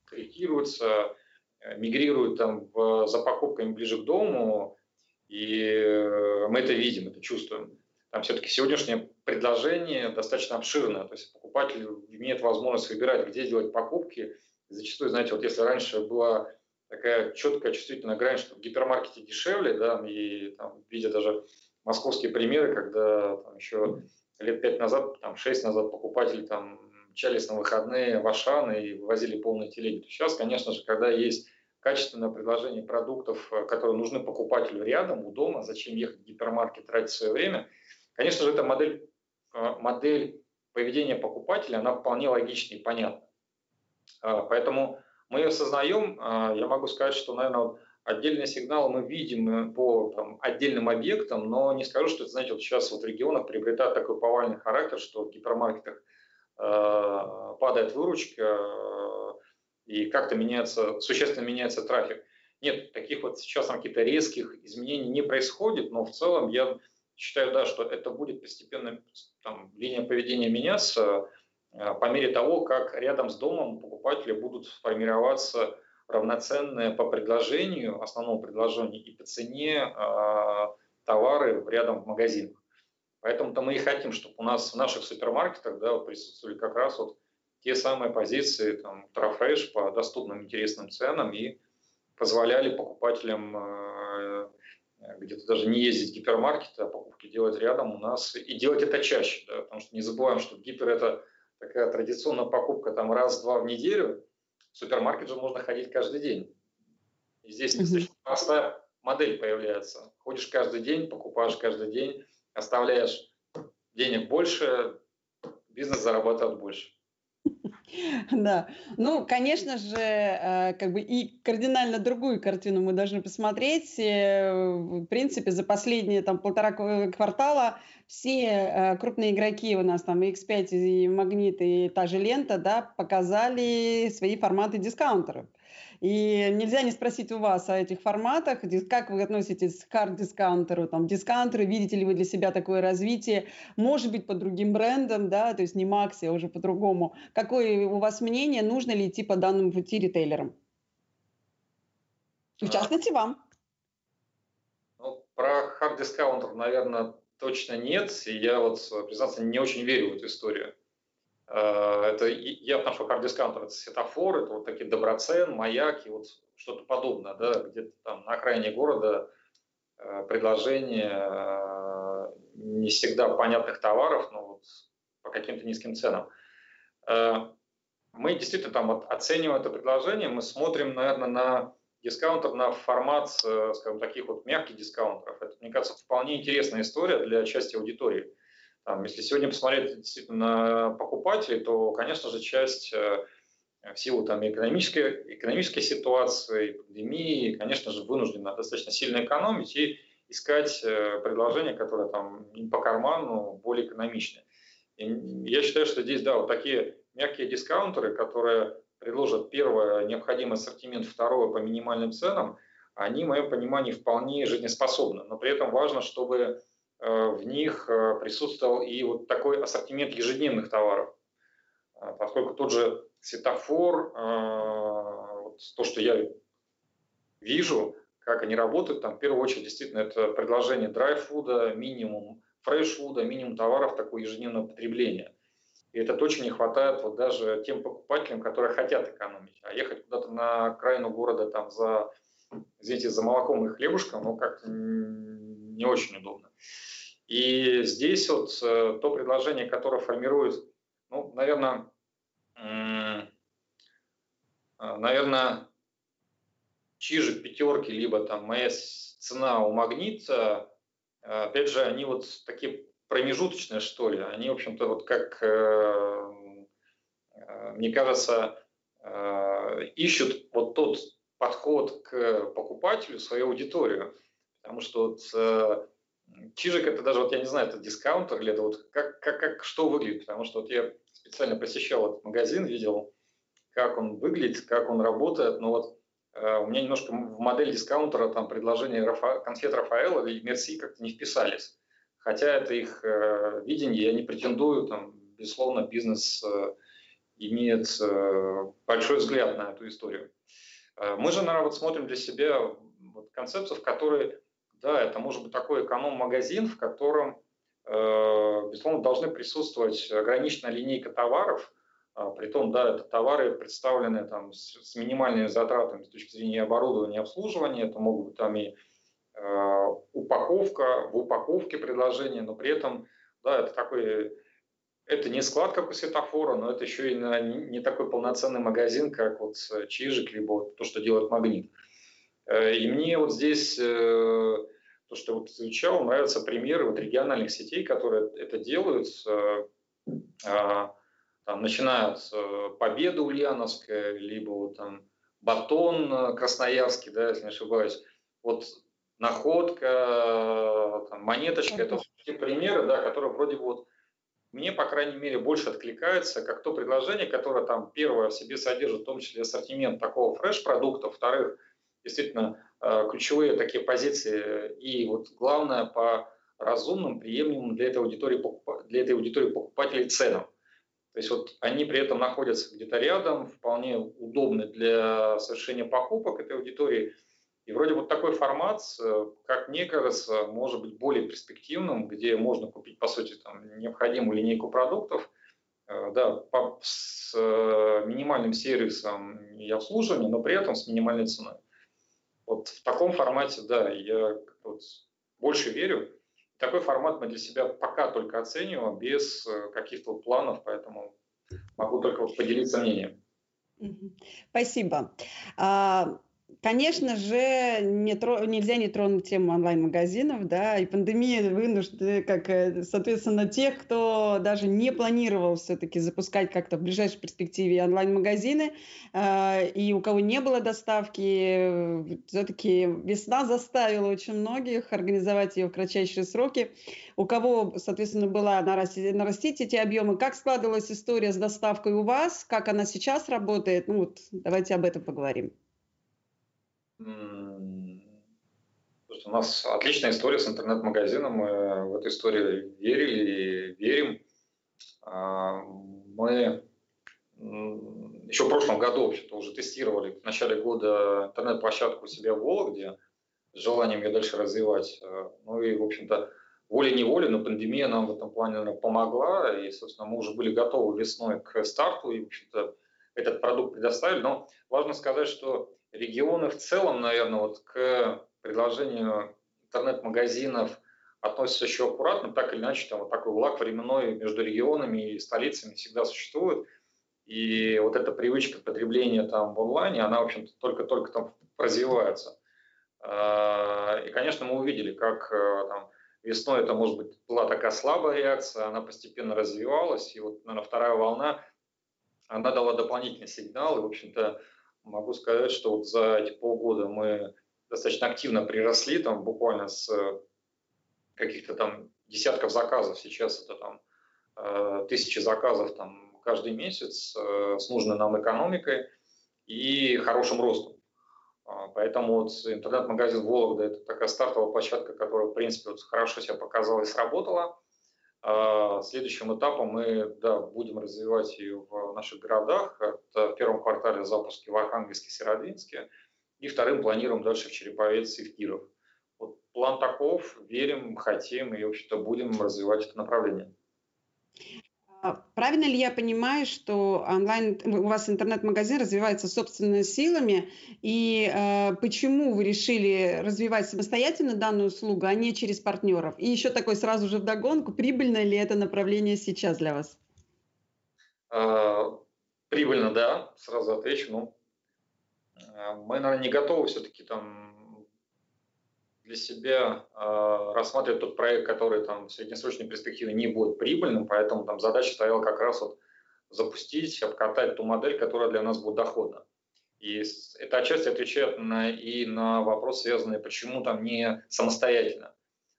корректируются, э, мигрируют там в, за покупками ближе к дому, и э, мы это видим, это чувствуем. Там все-таки сегодняшнее предложение достаточно обширное, то есть покупатель имеет возможность выбирать, где делать покупки. Зачастую, знаете, вот если раньше была такая четкая чувствительная грань, что в гипермаркете дешевле, да, и там, видя даже московские примеры, когда там, еще лет пять назад, там, шесть назад покупатели там мчались на выходные в Ашан и возили полные телеги. Сейчас, конечно же, когда есть качественное предложение продуктов, э, которые нужны покупателю рядом, у дома, зачем ехать в гипермаркет, тратить свое время, конечно же, эта модель, э, модель поведения покупателя, она вполне логична и понятна. А, поэтому мы ее осознаем. А, я могу сказать, что, наверное, отдельные сигналы мы видим э, по там, отдельным объектам, но не скажу, что это, знаете, вот сейчас вот в регионах приобретает такой повальный характер, что в гипермаркетах э, падает выручка э, и как-то меняется, существенно меняется трафик. Нет, таких вот сейчас там каких-то резких изменений не происходит, но в целом я считаю, да, что это будет постепенно, там, линия поведения меняться э, по мере того, как рядом с домом покупатели будут формироваться равноценные по предложению, основному предложению и по цене э, товары рядом в магазинах. Поэтому-то мы и хотим, чтобы у нас в наших супермаркетах да, присутствовали как раз вот те самые позиции там, Трафреш по доступным интересным ценам и позволяли покупателям э, где-то даже не ездить в гипермаркеты, а покупки делать рядом у нас и делать это чаще, да, потому что не забываем, что гипер это такая традиционная покупка там раз-два в неделю, в супермаркет же можно ходить каждый день. И здесь достаточно простая модель появляется. Ходишь каждый день, покупаешь каждый день, оставляешь денег больше, бизнес зарабатывает больше. <laughs> Да, ну, конечно же, э, как бы и кардинально другую картину мы должны посмотреть. Э, в принципе, за последние там полтора квартала все э, крупные игроки у нас там и X5, и Магнит, и та же Лента, да, показали свои форматы дискаунтеров. И нельзя не спросить у вас о этих форматах, как вы относитесь к хард-дискаунтеру, там, дискаунтеры, видите ли вы для себя такое развитие, может быть, по другим брендам, да, то есть не Макси, а уже по-другому. Какое у вас мнение, нужно ли идти по данному пути ритейлерам? В частности, вам. Ну, про хард-дискаунтер, наверное, точно нет. И я вот, признаться, не очень верю в эту историю. Э, это я отношу как дискаунтер, это светофор, это вот такие доброцен, маяк и вот что-то подобное, да, где-то там на окраине города э, предложение э, не всегда понятных товаров, но вот по каким-то низким ценам. Мы действительно там оцениваем это предложение, мы смотрим, наверное, на дискаунтер, на формат, скажем, таких вот мягких дискаунтеров. Это, мне кажется, вполне интересная история для части аудитории. Там, если сегодня посмотреть действительно на покупателей, то, конечно же, часть э, в силу там, экономической, экономической ситуации, пандемии, конечно же, вынуждена достаточно сильно экономить и искать э, предложения, которые там им по карману более экономичны. И я считаю, что здесь, да, вот такие мягкие дискаунтеры, которые предложат первое необходимый ассортимент, второе по минимальным ценам, они, в моем понимании, вполне жизнеспособны. Но при этом важно, чтобы в них э, присутствовал и вот такой ассортимент ежедневных товаров. Э, поскольку тот же светофор, вот то, что я вижу, как они работают, там в первую очередь действительно это предложение драйфуда, минимум фрешфуда, минимум товаров такого ежедневного потребления. И это точно не хватает вот даже тем покупателям, которые хотят экономить. А ехать куда-то на окраину города там за, извините, за молоком и хлебушком, ну как-то не очень удобно. И здесь вот э, то предложение, которое формирует, ну, наверное, э, наверное, чижик пятерки, либо там моя цена у магнита, опять же, они вот такие промежуточные, что ли, они, в общем-то, вот как, э, мне кажется, ищут вот тот подход к покупателю, свою аудиторию. Потому что вот Чижик это даже, вот я не знаю, это дискаунтер или это вот как, как, как что выглядит, потому что вот я специально посещал этот магазин, видел, как он выглядит, как он работает, но вот э, у меня немножко в модель дискаунтера там предложения Рафа, конфет Рафаэла или Мерси как-то не вписались. Хотя это их э, видение, я не претендую, там, безусловно, бизнес э, имеет э, большой взгляд на эту историю. Э, мы же, наверное, вот смотрим для себя вот концепцию, в которой да, это может быть такой эконом-магазин, в котором безусловно, должны присутствовать ограниченная линейка товаров, а, Притом, да, это товары представлены там, с, с минимальными затратами с точки зрения оборудования и обслуживания. Это могут быть там и э, упаковка, в упаковке предложения, но при этом, да, это такой, это не склад, как у светофора, но это еще и не, такой полноценный магазин, как вот Чижик, либо вот то, что делает Магнит. Э, и мне вот здесь э, то, что вот изучал, нравятся примеры вот региональных сетей, которые это делают. А, там, начиная с э, Победы Ульяновская, либо вот там Батон э, Красноярский, да, если не ошибаюсь, вот Находка, там, Монеточка, это те примеры, да, которые вроде бы вот мне, по крайней мере, больше откликается, как то предложение, которое там первое в себе содержит, в том числе ассортимент такого фреш-продукта, во-вторых, действительно, ключевые такие позиции, и вот главное, по разумным, приемлемым для этой аудитории, для этой аудитории покупателей ценам. То есть вот они при этом находятся где-то рядом, вполне удобны для совершения покупок этой аудитории. И вроде вот такой формат, э, как мне кажется, может быть более перспективным, где можно купить, по сути, там, необходимую линейку продуктов, э, да, с э, минимальным сервисом и обслуживанием, но при этом с минимальной ценой. Вот в таком формате, да, я вот больше верю такой формат мы для себя пока только оцениваем, без э, каких-то планов, поэтому могу только поделиться мнением. Спасибо. Конечно же, не тро... нельзя не тронуть тему онлайн-магазинов, да, и пандемия вынуждена, как, э, соответственно, тех, кто даже не планировал все-таки запускать как-то в ближайшей перспективе онлайн-магазины, э, и у кого не было доставки, все-таки весна заставила очень многих организовать ее в кратчайшие сроки. У кого, соответственно, была нарастить, нарастить эти объемы, как складывалась история с доставкой у вас, как она сейчас работает, ну вот давайте об этом поговорим. У нас отличная история с интернет-магазином. Мы в эту историю верили и верим. А, мы еще в прошлом году вообще-то уже тестировали в начале года интернет-площадку у себя в Вологде с желанием ее дальше развивать. А, ну и, в общем-то, волей-неволей, но пандемия нам в этом плане наверное, помогла. И, собственно, мы уже были готовы весной к старту и, в общем-то, этот продукт предоставили. Но важно сказать, что регионы в целом, наверное, вот к предложению интернет-магазинов относятся еще аккуратно, так или иначе, там вот такой влаг временной между регионами и столицами всегда существует. И вот эта привычка потребления там в онлайне, она, в общем-то, только-только там развивается. А, и, конечно, мы увидели, как э, там, весной это, может быть, была такая слабая реакция, она постепенно развивалась, и вот, наверное, вторая волна, она дала дополнительный сигнал, и, в общем-то, могу сказать, что вот за эти полгода мы достаточно активно приросли, там буквально с э, каких-то там десятков заказов, сейчас это там э, тысячи заказов там каждый месяц э, с нужной нам экономикой и хорошим ростом. А, поэтому вот интернет-магазин Вологда – это такая стартовая площадка, которая, в принципе, вот хорошо себя показала и сработала. А, следующим этапом мы да, будем развивать ее в наших городах. Это в первом квартале запуски в Архангельске, Северодвинске. И вторым планируем дальше в Череповец и в Киров. Вот план таков, верим, хотим и, в общем-то, будем развивать это направление. А правильно ли я понимаю, что онлайн у вас интернет-магазин развивается собственными силами, и э, почему вы решили развивать самостоятельно данную услугу, а не через партнеров? И еще такой сразу же вдогонку, прибыльно ли это направление сейчас для вас? А, прибыльно, да, сразу отвечу. Ну, а, мы, наверное, не готовы все-таки там для себя э, рассматривать тот проект, который там в среднесрочной перспективе не будет прибыльным, поэтому там задача стояла как раз вот запустить, обкатать ту модель, которая для нас будет доходна. И это отчасти отвечает на, и на вопрос, связанный, почему там не самостоятельно.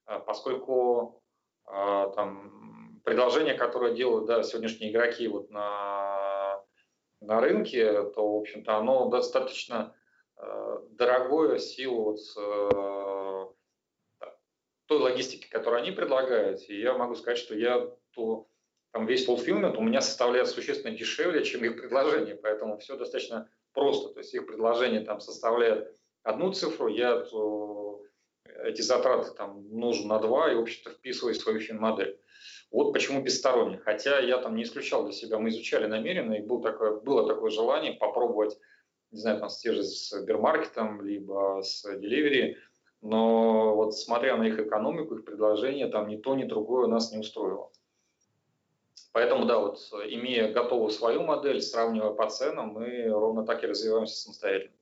А, поскольку а, там предложения, которые делают да, сегодняшние игроки вот на, на рынке, то, в общем-то, оно достаточно э, дорогое в силу вот, э, той логистики, которую они предлагают, и я могу сказать, что я то там весь fulfillment у меня составляет существенно дешевле, чем их предложение, поэтому все достаточно просто. То есть их предложение там составляет одну цифру, я то эти затраты там нужен на два и, в общем-то, вписывать в свою фин-модель. Вот почему бессторонне. Хотя я там не исключал для себя, мы изучали намеренно, и был такое, было такое желание попробовать, не знаю, там, с те же с Сбермаркетом, либо с Delivery, но вот смотря на их экономику, их предложение, там ни то, ни другое нас не устроило. Поэтому, да, вот имея готовую свою модель, сравнивая по ценам, мы ровно так и развиваемся самостоятельно.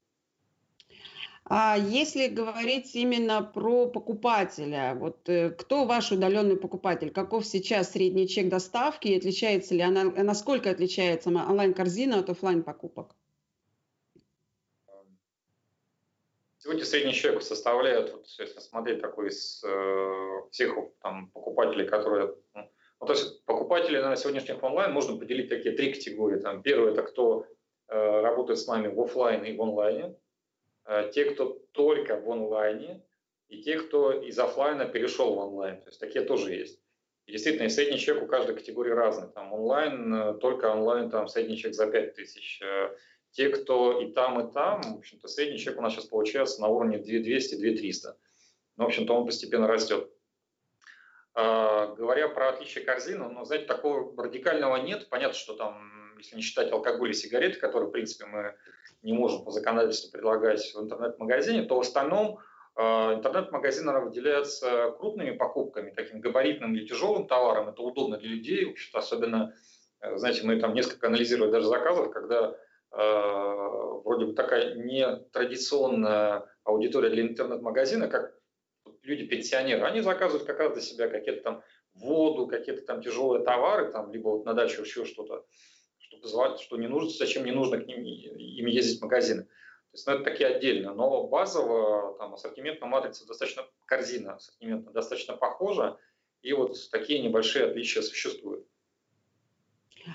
А если говорить именно про покупателя, вот э, кто ваш удаленный покупатель? Каков сейчас средний чек доставки? Отличается ли она, насколько отличается онлайн-корзина от офлайн покупок? Сегодня средний чек составляет, вот, если смотреть такой из э, всех там, покупателей, которые... Ну, ну, то есть покупатели на сегодняшних онлайн можно поделить такие три категории. Там, первое – это кто э, работает с нами в офлайн и в онлайне. Э, те, кто только в онлайне, и те, кто из офлайна перешел в онлайн. То есть такие тоже есть. Действительно, и средний чек у каждой категории разный. Там онлайн, э, только онлайн, там средний чек за 5 тысяч. Те, кто и там, и там, в общем-то, средний чек у нас сейчас получается на уровне 2200-2300. Ну, в общем-то, он постепенно растет. А, говоря про отличие корзины, ну, знаете, такого радикального нет. Понятно, что там, если не считать алкоголь и сигареты, которые, в принципе, мы не можем по законодательству предлагать в интернет-магазине, то в остальном э, интернет-магазин выделяется крупными покупками, таким габаритным или тяжелым товаром. Это удобно для людей, в общем-то, особенно, э, знаете, мы там несколько анализировали даже заказов, когда вроде бы такая нетрадиционная аудитория для интернет-магазина, как люди-пенсионеры, они заказывают как раз для себя какие-то там воду, какие-то там тяжелые товары, там, либо вот на дачу еще что-то что позволит, что не нужно, зачем не нужно к ним им ездить в магазины. То есть, ну, это такие отдельно. Но базово там ассортиментная матрица достаточно, корзина ассортиментная достаточно похожа, и вот такие небольшие отличия существуют.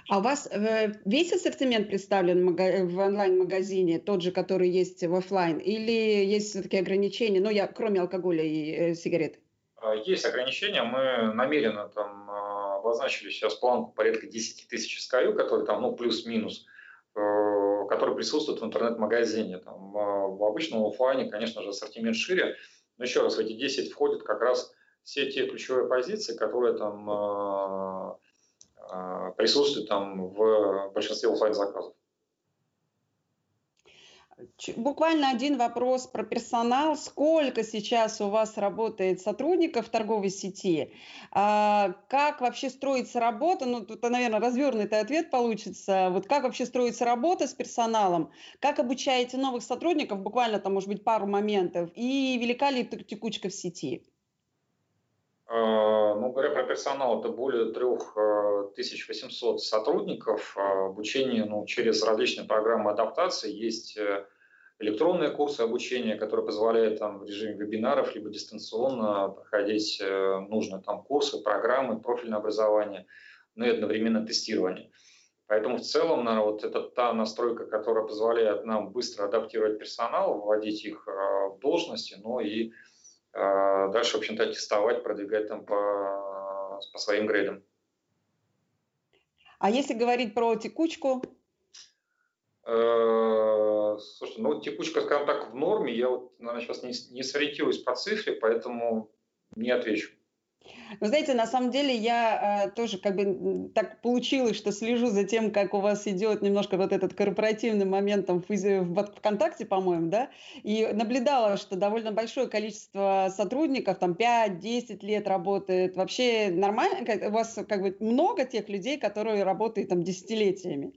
А у вас э, весь ассортимент представлен в онлайн-магазине, тот же, который есть в офлайн, или есть все-таки ограничения, ну, я, кроме алкоголя и э, сигарет? А, есть ограничения, мы намеренно там обозначили сейчас планку порядка 10 тысяч SKU, которые там, ну, плюс-минус, э, которые присутствуют в интернет-магазине. Там, э, в обычном офлайне, конечно же, ассортимент шире, но еще раз, в эти 10 входят как раз все те ключевые позиции, которые там э, присутствуют там в большинстве офлайн заказов. Буквально один вопрос про персонал. Сколько сейчас у вас работает сотрудников торговой сети? А, как вообще строится работа? Ну, тут, наверное, развернутый ответ получится. Вот как вообще строится работа с персоналом? Как обучаете новых сотрудников? Буквально там, может быть, пару моментов. И велика ли текучка в сети? А, ну, говоря про персонал, это более 3800 э, сотрудников. А, обучение ну, через различные программы адаптации. Есть э, электронные курсы обучения, которые позволяют там, в режиме вебинаров либо дистанционно проходить э, нужные там курсы, программы, профильное образование, ну и одновременно тестирование. Поэтому в целом, наверное, вот это та настройка, которая позволяет нам быстро адаптировать персонал, вводить их в должности, но и а, дальше, в общем-то, тестовать, продвигать там по, по своим грейдам. А если говорить про текучку? Э, слушайте, ну текучка, скажем так, в норме. Я вот, наверное, сейчас не, не сориентируюсь по цифре, поэтому не отвечу. Вы знаете, на самом деле я э, тоже как бы так получилось, что слежу за тем, как у вас идет немножко вот этот корпоративный момент там в, в ВКонтакте, по-моему, да, и наблюдала, что довольно большое количество сотрудников, там 5-10 лет работает. Вообще нормально? У вас как бы много тех людей, которые работают там десятилетиями?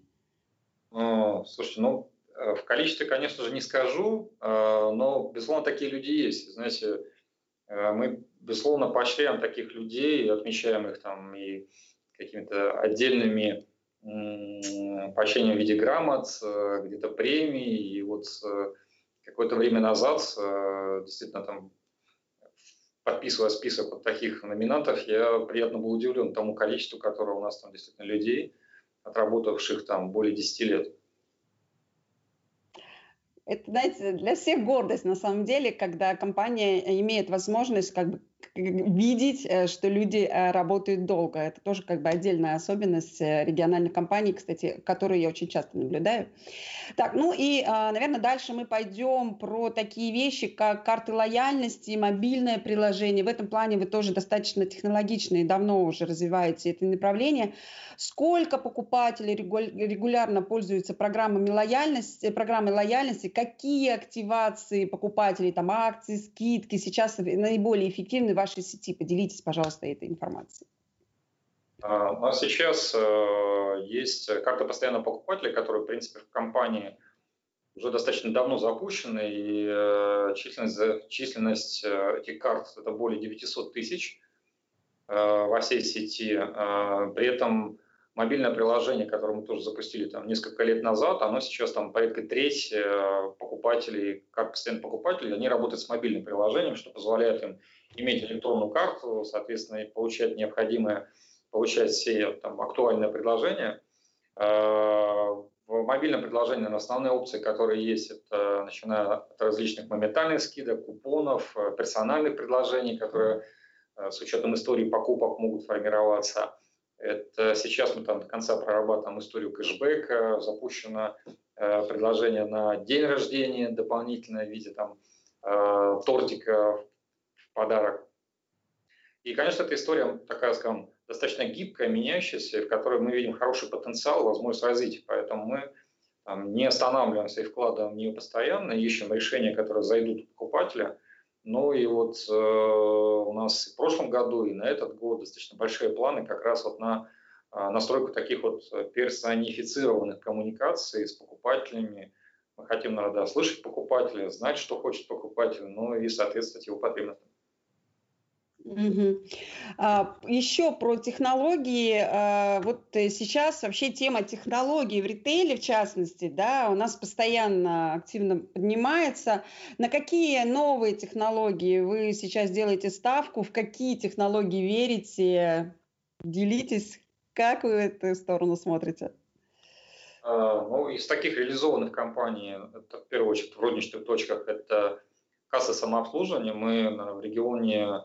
Ну, слушайте, ну, э, в количестве, конечно же, не скажу, э, но, безусловно, такие люди есть. Знаете, э, мы безусловно, поощряем таких людей, отмечаем их там и какими-то отдельными поощрением в виде грамот, э, где-то премий. И вот э, какое-то время назад, э, действительно, там, подписывая список вот таких номинантов, я приятно был удивлен тому количеству, которое у нас там действительно людей, отработавших там более 10 лет. Это, знаете, для всех гордость на самом деле, когда компания имеет возможность как бы видеть, э, что люди э, работают долго. Это тоже как бы отдельная особенность э, региональных компаний, кстати, которые я очень часто наблюдаю. Так, ну и, а, наверное, дальше мы пойдем про такие вещи, как карты лояльности, мобильное приложение. В этом плане вы тоже достаточно технологичны и давно уже развиваете это направление. Сколько покупателей регулярно пользуются программами лояльности, программой лояльности? Какие активации покупателей, там акции, скидки сейчас наиболее эффективны в вашей сети? Поделитесь, пожалуйста, этой информацией. А, у нас сейчас э, есть карта постоянного покупателя, которая, в принципе, в компании уже достаточно давно запущена, и э, численность, численность э, этих карт это более 900 тысяч во всей сети. При этом мобильное приложение, которое мы тоже запустили там несколько лет назад, оно сейчас там порядка треть покупателей, карт постоянных покупателей, они работают с мобильным приложением, что позволяет им иметь электронную карту, соответственно, получать необходимое получать все там, актуальные предложения. А, в мобильном предложении основные опции, которые есть, это начиная от различных моментальных скидок, купонов, э, персональных предложений, которые э, с учетом истории покупок могут формироваться. Это сейчас мы там до конца прорабатываем историю кэшбэка, запущено э, предложение на день рождения дополнительное в виде там тортика в подарок. И, конечно, эта история такая, скажем, достаточно гибкая, меняющаяся, в которой мы видим хороший потенциал, возможность развития. Поэтому мы там, не останавливаемся и вкладываем в нее постоянно, ищем решения, которые зайдут у покупателя. Ну и вот э, у нас в прошлом году и на этот год достаточно большие планы как раз вот на э, настройку таких вот персонифицированных коммуникаций с покупателями. Мы хотим, наверное, да, слышать покупателя, знать, что хочет покупатель, ну и соответствовать его потребностям. Угу. А, еще про технологии. А, вот э, сейчас вообще тема технологий в ритейле, в частности, да, у нас постоянно активно поднимается. На какие новые технологии вы сейчас делаете ставку? В какие технологии верите? Делитесь, как вы в эту сторону смотрите? А, ну, из таких реализованных компаний, это в первую очередь в розничных точках, это касса самообслуживания. Мы в регионе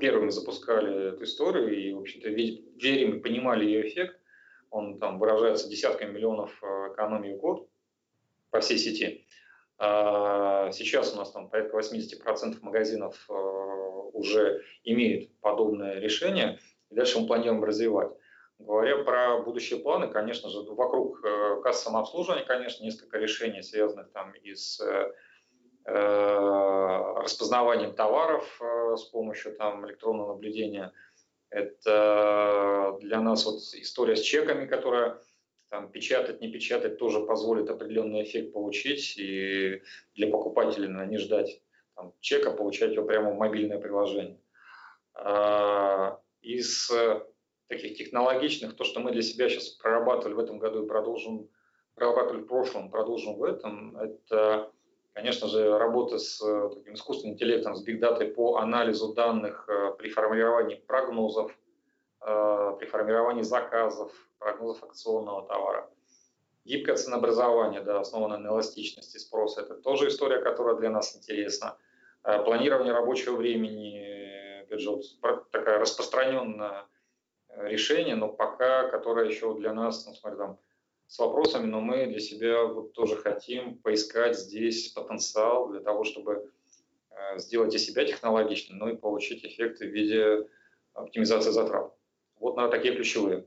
первыми запускали эту историю и, в общем-то, верим и понимали ее эффект. Он там выражается десятками миллионов а, экономии в год по всей сети. А, сейчас у нас там порядка 80% магазинов уже имеют подобное решение, и дальше мы планируем развивать. Говоря про будущие планы, конечно же, вокруг кассы самообслуживания, конечно, несколько решений, связанных там и с Э, распознаванием товаров э, с помощью там, электронного наблюдения. Это для нас вот история с чеками, которая там, печатать, не печатать, тоже позволит определенный эффект получить. И для покупателя не ждать там, чека, получать его прямо в мобильное приложение. А, из таких технологичных, то, что мы для себя сейчас прорабатывали в этом году и продолжим, прорабатывали в прошлом, продолжим в этом, это Конечно же, работа с э, таким искусственным интеллектом, с бигдатой по анализу данных э, при формировании прогнозов, э, при формировании заказов, прогнозов акционного товара. Гибкое ценообразование, да, основанное на эластичности спроса, это тоже история, которая для нас интересна. Планирование рабочего времени, опять же, вот такая распространенное решение, но пока, которое еще для нас, ну, смотри, там, с вопросами, но мы для себя вот тоже хотим поискать здесь потенциал для того, чтобы э, сделать и себя технологичным, но и получить эффекты в виде оптимизации затрат. Вот, наверное, такие ключевые.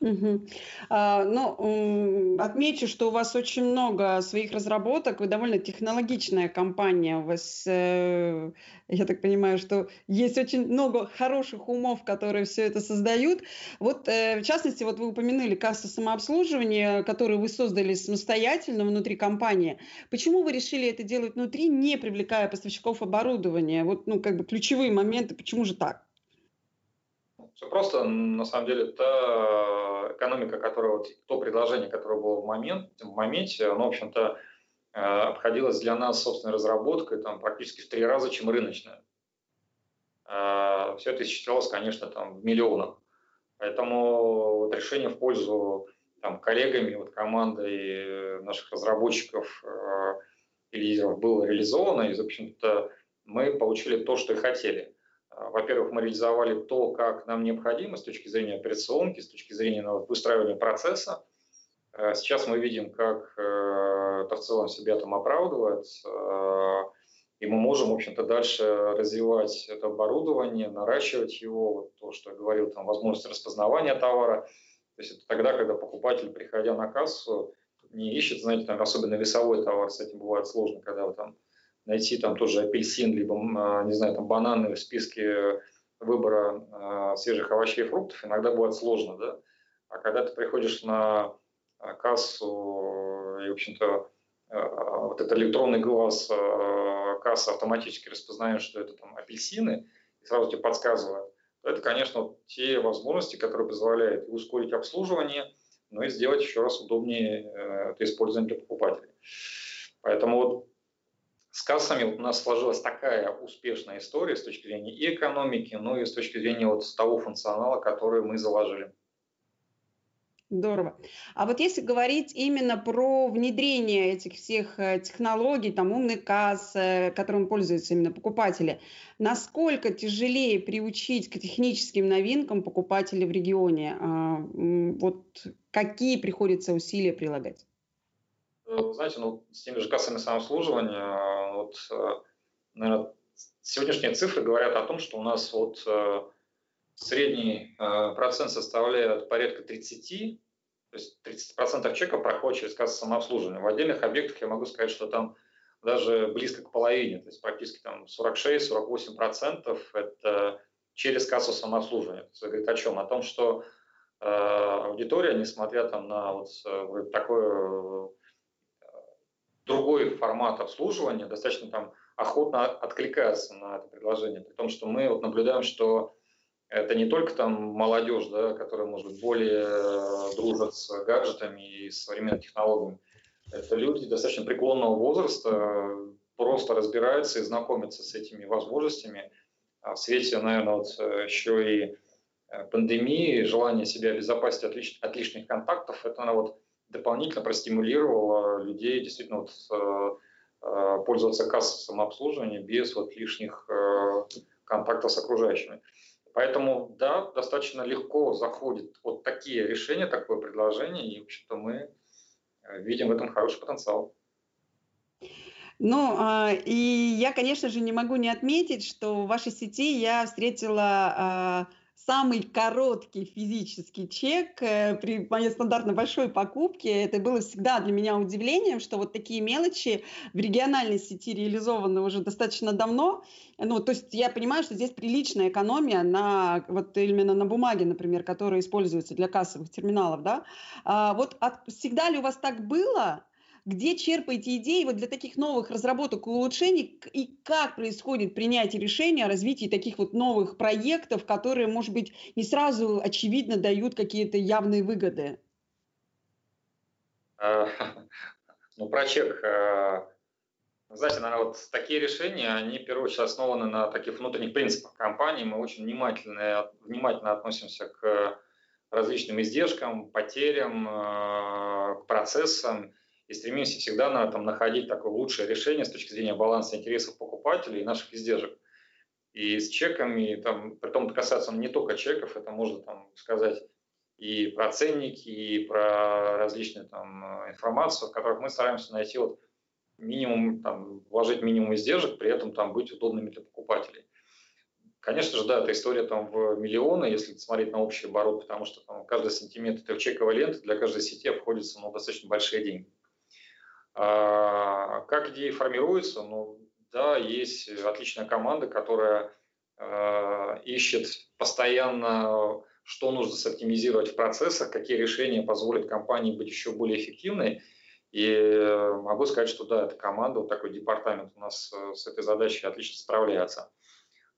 Угу. А, ну, отмечу, что у вас очень много своих разработок, вы довольно технологичная компания, у вас, э, я так понимаю, что есть очень много хороших умов, которые все это создают. Вот, э, в частности, вот вы упомянули кассы самообслуживания, которые вы создали самостоятельно внутри компании. Почему вы решили это делать внутри, не привлекая поставщиков оборудования? Вот, ну, как бы ключевые моменты, почему же так? Все просто, на самом деле, та экономика, которая, вот, то предложение, которое было в, момент, в моменте, оно, в общем-то, э, обходилось для нас собственной разработкой там, практически в три раза, чем рыночная. Э, Все это исчислялось, конечно, там, в миллионах. Поэтому вот решение в пользу там, коллегами, вот, командой наших разработчиков э, и лидеров было реализовано, и, в общем-то, мы получили то, что и хотели – во-первых, мы реализовали то, как нам необходимо с точки зрения операционки, с точки зрения выстраивания процесса. Сейчас мы видим, как это в целом себя там оправдывает, и мы можем, в общем-то, дальше развивать это оборудование, наращивать его, вот то, что я говорил, там, возможность распознавания товара. То есть это тогда, когда покупатель, приходя на кассу, не ищет, знаете, там особенно весовой товар, с этим бывает сложно, когда вы там найти там тоже апельсин, либо, а, не знаю, там бананы в списке выбора э, свежих овощей и фруктов, иногда бывает сложно, да. А когда ты приходишь на а, кассу, и, в общем-то, э, вот этот электронный глаз э, касса автоматически распознает, что это там апельсины, и сразу тебе подсказывает, то это, конечно, те возможности, которые позволяют ускорить обслуживание, но и сделать еще раз удобнее это использование для покупателей. Поэтому вот с кассами у нас сложилась такая успешная история с точки зрения и экономики, но и с точки зрения вот того функционала, который мы заложили. Здорово. А вот если говорить именно про внедрение этих всех э, технологий, там умных касс, которым пользуются именно покупатели, насколько тяжелее приучить к техническим новинкам покупателей в регионе? А, вот какие приходится усилия прилагать? Э, знаете, ну, с теми же кассами самообслуживания, э, вот, э, наверное, сегодняшние цифры говорят о том, что у нас вот средний процент составляет порядка 30, то есть 30% чеков проходит через кассу самообслуживания. В отдельных объектах я могу сказать, что там даже близко к половине, то есть практически там 46-48% это через кассу самообслуживания. Это говорит о чем? О том, что э, аудитория, несмотря там на вот такое другой формат обслуживания, достаточно там охотно откликается на это предложение. При том, что мы вот наблюдаем, что это не только там молодежь, да, которая, может быть, более э, дружит с гаджетами и современными технологиями. Это люди достаточно преклонного возраста, просто разбираются и знакомятся с этими возможностями. А в свете, наверное, вот э, еще и э, пандемии, желание себя обезопасить от, лиш, от лишних контактов, это, наверное, вот дополнительно простимулировало людей действительно вот, э, э, пользоваться кассой самообслуживания без вот лишних э, контактов с окружающими. Поэтому, да, достаточно легко заходит вот такие решения, такое предложение, и, в общем-то, мы видим в этом хороший потенциал. Ну, а, и я, конечно же, не могу не отметить, что в вашей сети я встретила а, самый короткий физический чек э, при моей стандартно большой покупке. Это было всегда для меня удивлением, что вот такие мелочи в региональной сети реализованы уже достаточно давно. Ну, то есть я понимаю, что здесь приличная экономия на вот именно на бумаге, например, которая используется для кассовых терминалов, да. А вот от, всегда ли у вас так было? Где черпаете идеи вот для таких новых разработок и улучшений, и как происходит принятие решения о развитии таких вот новых проектов, которые, может быть, не сразу очевидно дают какие-то явные выгоды? А, <laughs> ну, про чек. А, знаете, наверное, вот такие решения, они, в первую очередь, основаны на таких внутренних принципах компании. Мы очень внимательно, внимательно относимся к различным издержкам, потерям, а, к процессам и стремимся всегда на, там, находить такое лучшее решение с точки зрения баланса интересов покупателей и наших издержек. И с чеками, там, при том это касается не только чеков, это можно там, сказать и про ценники, и про различные там, информацию, в которых мы стараемся найти вот минимум, там, вложить минимум издержек, при этом там, быть удобными для покупателей. Конечно же, да, эта история там в миллионы, если смотреть на общий оборот, потому что там каждый сантиметр этой чековой ленты для каждой сети обходится ну, достаточно большие деньги. А, как идеи формируются? Ну, да, есть отличная команда, которая э, ищет постоянно, что нужно соптимизировать в процессах, какие решения позволят компании быть еще более эффективной. И могу сказать, что да, эта команда, вот такой департамент у нас э, с этой задачей отлично справляется.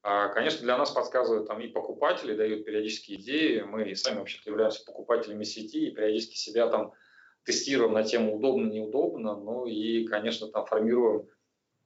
А, конечно, для нас подсказывают там и покупатели, дают периодические идеи. Мы и сами вообще являемся покупателями сети и периодически себя там тестируем на тему удобно, неудобно, ну и, конечно, там формируем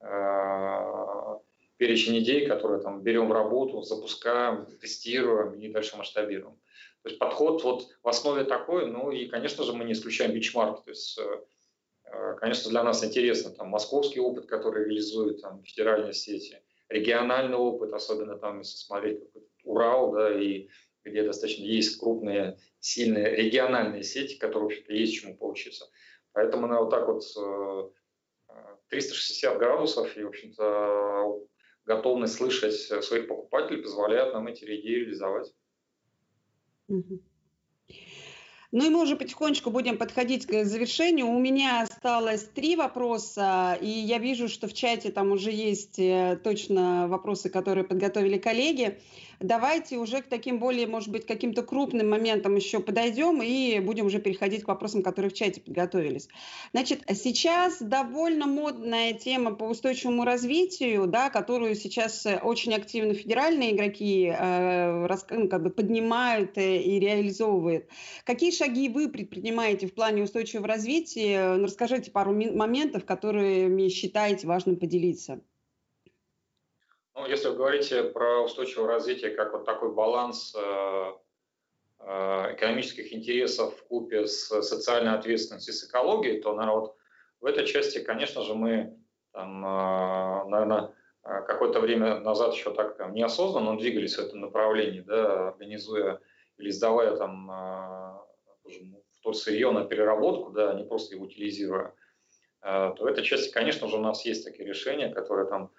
э, перечень идей, которые там берем в работу, запускаем, тестируем и дальше масштабируем. То есть подход вот в основе такой, ну и, конечно же, мы не исключаем бичмарки, то есть э, конечно, для нас интересно там московский опыт, который реализует там федеральные сети, региональный опыт, особенно там, если смотреть Урал, да, и где достаточно есть крупные, сильные региональные сети, которые, в общем-то, есть чему поучиться. Поэтому на вот так вот 360 градусов и, в общем-то, готовность слышать своих покупателей позволяет нам эти идеи реализовать. Ну и мы уже потихонечку будем подходить к завершению. У меня осталось три вопроса, и я вижу, что в чате там уже есть э, точно вопросы, которые подготовили коллеги. Давайте уже к таким более, может быть, каким-то крупным моментам еще подойдем и будем уже переходить к вопросам, которые в чате подготовились. Значит, сейчас довольно модная тема по устойчивому развитию, да, которую сейчас очень активно федеральные игроки э, ну, как бы поднимают э, и реализовывают. Какие шаги вы предпринимаете в плане устойчивого развития? Расскажите пару моментов, которыми считаете важным поделиться. Ну, если вы говорите про устойчивое развитие как вот такой баланс э, э, экономических интересов в купе с социальной ответственностью, с экологией, то, наверное, вот в этой части, конечно же, мы, там, э, наверное, какое-то время назад еще так там, неосознанно двигались в этом направлении, да, организуя или сдавая там вторсырье на переработку, да, не просто его утилизируя, то в этой части, конечно же, у нас есть такие решения, которые там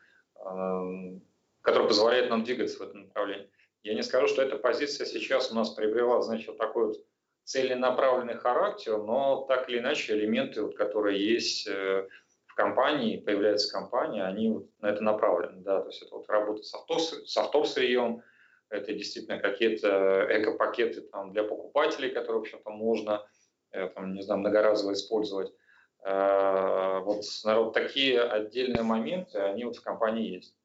который позволяет нам двигаться в этом направлении. Я не скажу, что эта позиция сейчас у нас приобрела, значит, вот такой вот целенаправленный характер, но так или иначе элементы, вот, которые есть э, в компании, появляются в компании, они вот на это направлены. Да? То есть это вот работа с, авто, с авторсырьем, это действительно какие-то эко-пакеты там, для покупателей, которые, в общем-то, можно э, там, не знаю, многоразово использовать. Э, вот, вот такие отдельные моменты, они вот в компании есть.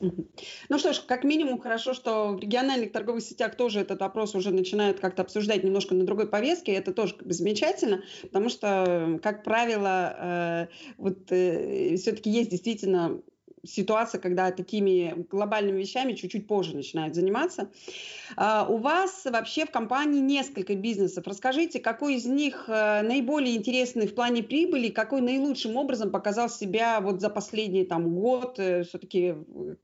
Ну что ж, как минимум хорошо, что в региональных торговых сетях тоже этот вопрос уже начинают как-то обсуждать немножко на другой повестке. Это тоже как бы замечательно, потому что, как правило, э, вот э, все-таки есть действительно ситуация, когда такими глобальными вещами чуть-чуть позже начинают заниматься. А, у вас вообще в компании несколько бизнесов. Расскажите, какой из них э, наиболее интересный в плане прибыли, какой наилучшим образом показал себя вот за последний там, год. Э, Все-таки,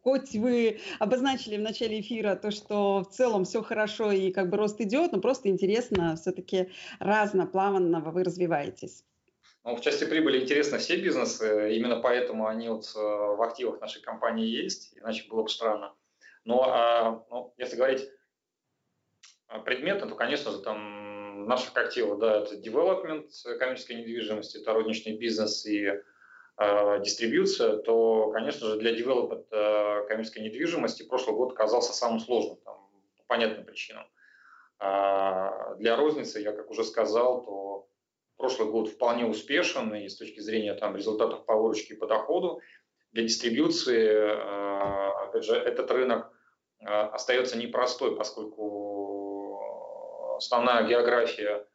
хоть вы обозначили в начале эфира то, что в целом все хорошо и как бы рост идет, но просто интересно, все-таки разноплавно вы развиваетесь. Ну, в части прибыли интересны все бизнесы, именно поэтому они вот э, в активах нашей компании есть, иначе было бы странно. Но а, ну, если говорить предметно, то, конечно же, там наших активов, да, это development коммерческой недвижимости, это розничный бизнес и э, дистрибьюция, то, конечно же, для development э, коммерческой недвижимости прошлый год оказался самым сложным, там, по понятным причинам. А для розницы, я как уже сказал, то прошлый год вполне успешен и с точки зрения там, результатов по выручке и по доходу. Для дистрибьюции, э, опять же, этот рынок э, остается непростой, поскольку основная география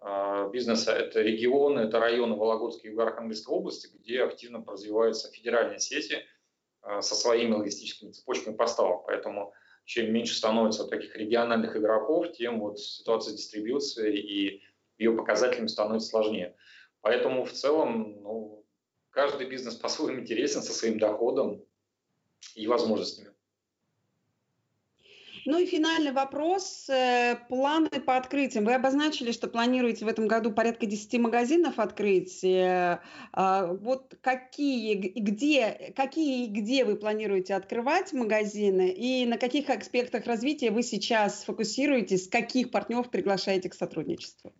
э, бизнеса – это регионы, это районы Вологодской и Юго-Архангельской области, где активно развиваются федеральные сети со своими логистическими цепочками поставок. Поэтому чем меньше становится таких региональных игроков, тем вот ситуация с дистрибьюцией и ее показателями становится сложнее. Поэтому в целом ну, каждый бизнес по-своему интересен со своим доходом и возможностями. Ну и финальный вопрос. Э, планы по открытиям. Вы обозначили, что планируете в этом году порядка 10 магазинов открыть. Э, а вот какие, где, какие и где вы планируете открывать магазины и на каких аспектах развития вы сейчас фокусируетесь, каких партнеров приглашаете к сотрудничеству?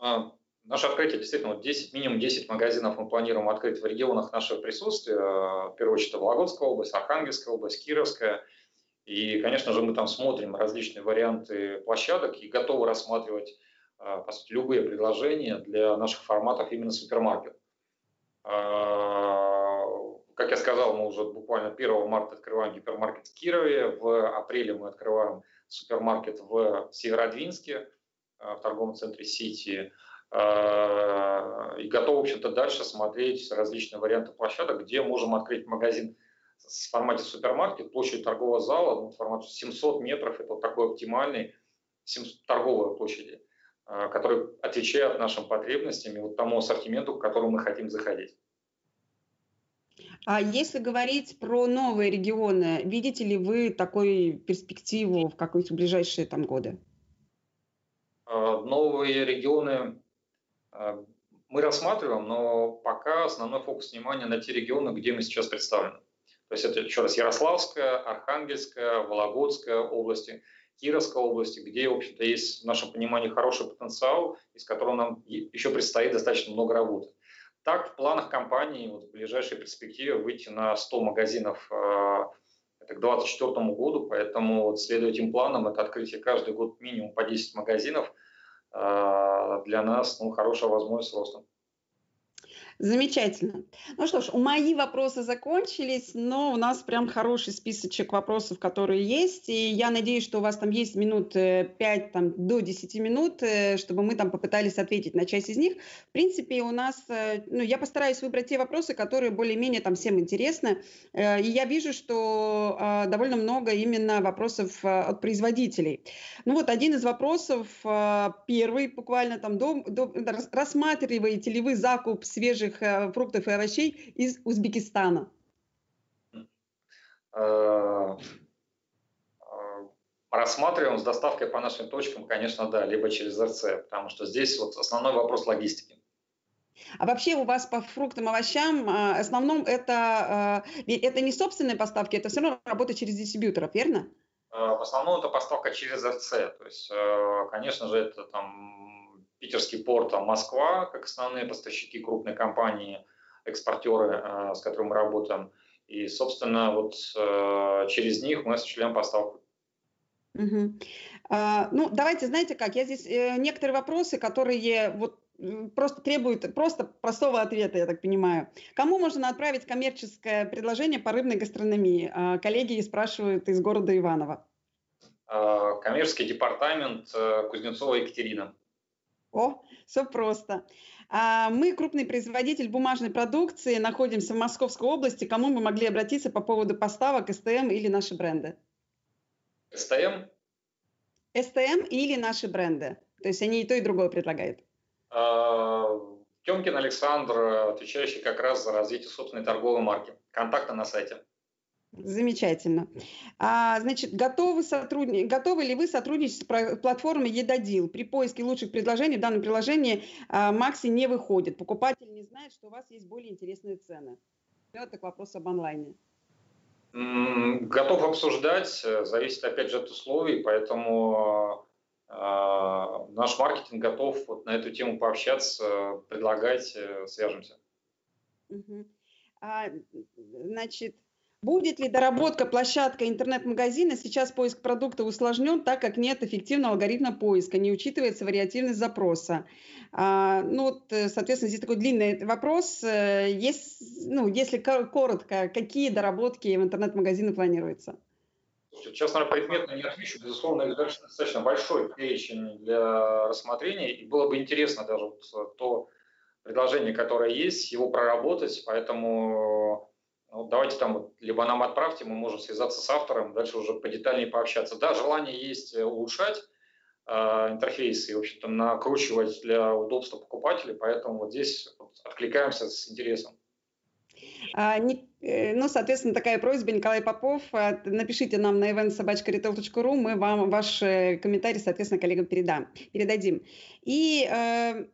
А, наше открытие действительно 10, минимум 10 магазинов мы планируем открыть в регионах нашего присутствия. В первую очередь Вологодская область, Архангельская область, Кировская. И, конечно же, мы там смотрим различные варианты площадок и готовы рассматривать, а, по сути, любые предложения для наших форматов именно супермаркет. А, как я сказал, мы уже буквально 1 марта открываем гипермаркет в Кирове, в апреле мы открываем супермаркет в Северодвинске – в торговом центре Сити. Э, и готов, в общем-то, дальше смотреть различные варианты площадок, где можем открыть магазин в формате супермаркет, площадь торгового зала, ну, формат 700 метров, это вот такой оптимальный торговой площади, э, который отвечает нашим потребностям и вот тому ассортименту, к которому мы хотим заходить. А если говорить про новые регионы, видите ли вы такую перспективу в какие-то ближайшие там годы? А, новые регионы а, мы рассматриваем, но пока основной фокус внимания на те регионы, где мы сейчас представлены. То есть это еще раз Ярославская, Архангельская, Вологодская области, Кировской области, где, в общем-то, есть в нашем понимании хороший потенциал, из которого нам еще предстоит достаточно много работы. Так, в планах компании вот, в ближайшей перспективе выйти на 100 магазинов э, это к 2024 году, поэтому вот, следуя этим планам, это открытие каждый год минимум по 10 магазинов э, для нас ну, хорошая возможность роста. Замечательно. Ну что ж, мои вопросы закончились, но у нас прям хороший списочек вопросов, которые есть, и я надеюсь, что у вас там есть минут 5 э, там, до 10 минут, э, чтобы мы там попытались ответить на часть из них. В принципе, у нас, э, ну, я постараюсь выбрать те вопросы, которые более-менее там всем интересны, и я вижу, что довольно много именно вопросов от производителей. Ну вот один из вопросов, первый буквально там, до, до, рассматриваете ли вы закуп свежих свежих э, фруктов и овощей из Узбекистана? Э, э, рассматриваем с доставкой по нашим точкам, конечно, да, либо через РЦ, потому что здесь вот основной вопрос логистики. А вообще у вас по фруктам, овощам в основном это, это не собственные поставки, это все равно работа через дистрибьюторов, верно? В основном это поставка через РЦ. То есть, конечно же, это там Питерский порт, а Москва, как основные поставщики крупной компании, экспортеры, э, с которыми мы работаем. И, собственно, вот э, через них мы осуществляем поставку. Угу. А, ну, давайте, знаете как, я здесь э, некоторые вопросы, которые вот просто требуют просто простого ответа, я так понимаю. Кому можно отправить коммерческое предложение по рыбной гастрономии? А, коллеги спрашивают из города Иваново. А, коммерческий департамент Кузнецова Екатерина. О, все просто. А, мы крупный производитель бумажной продукции, находимся в Московской области. Кому мы могли обратиться по поводу поставок СТМ или наши бренды? СТМ? СТМ или наши бренды. То есть они и то, и другое предлагают. А, Темкин Александр, отвечающий как раз за развитие собственной торговой марки. Контакты на сайте. Замечательно. А, значит, готовы, сотрудни... готовы ли вы сотрудничать с платформой Едодил? При поиске лучших предложений в данном приложении а, Макси не выходит. Покупатель не знает, что у вас есть более интересные цены. Это к вопросу об онлайне. Готов обсуждать, э, зависит опять же от условий, поэтому э, наш маркетинг готов вот на эту тему пообщаться, предлагать, э, свяжемся. Угу. А, значит, Будет ли доработка площадка интернет-магазина? Сейчас поиск продукта усложнен, так как нет эффективного алгоритма поиска, не учитывается вариативность запроса. А, ну, вот, э, соответственно, здесь такой длинный вопрос. Э, есть, ну, если коротко, какие доработки в интернет-магазины планируются? Сейчас, наверное, предметно не отвечу. Безусловно, это достаточно большой перечень для рассмотрения. И было бы интересно даже вот то предложение, которое есть, его проработать. Поэтому ну, давайте там либо нам отправьте, мы можем связаться с автором, дальше уже подетальнее пообщаться. Да, желание есть э, улучшать э, интерфейс и, в общем-то, накручивать для удобства покупателей, поэтому вот здесь вот откликаемся с интересом. А, не, э, ну, соответственно, такая просьба, Николай Попов, напишите нам на eventsobachkaretail.ru, мы вам ваш комментарий, соответственно, коллегам передам, передадим. И э,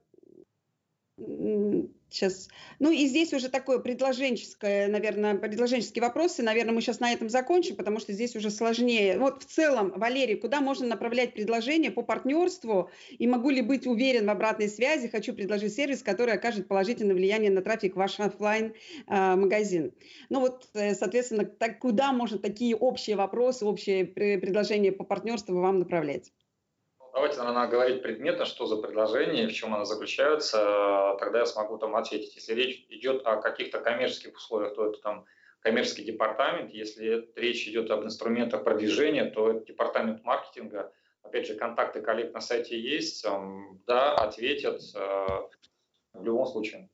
Сейчас. Ну и здесь уже такое предложенческое, наверное, предложенческие вопросы. Наверное, мы сейчас на этом закончим, потому что здесь уже сложнее. Вот в целом, Валерий, куда можно направлять предложения по партнерству? И могу ли быть уверен в обратной связи? Хочу предложить сервис, который окажет положительное влияние на трафик в ваш офлайн а, магазин. Ну вот, э, соответственно, так, куда можно такие общие вопросы, общие предложения по партнерству вам направлять? Давайте, наверное, говорить предметно, что за предложение, в чем оно заключается, тогда я смогу там ответить. Если речь идет о каких-то коммерческих условиях, то это там коммерческий департамент. Если речь идет об инструментах продвижения, то это департамент маркетинга. Опять же, контакты коллег на сайте есть. Да, ответят э, в любом случае.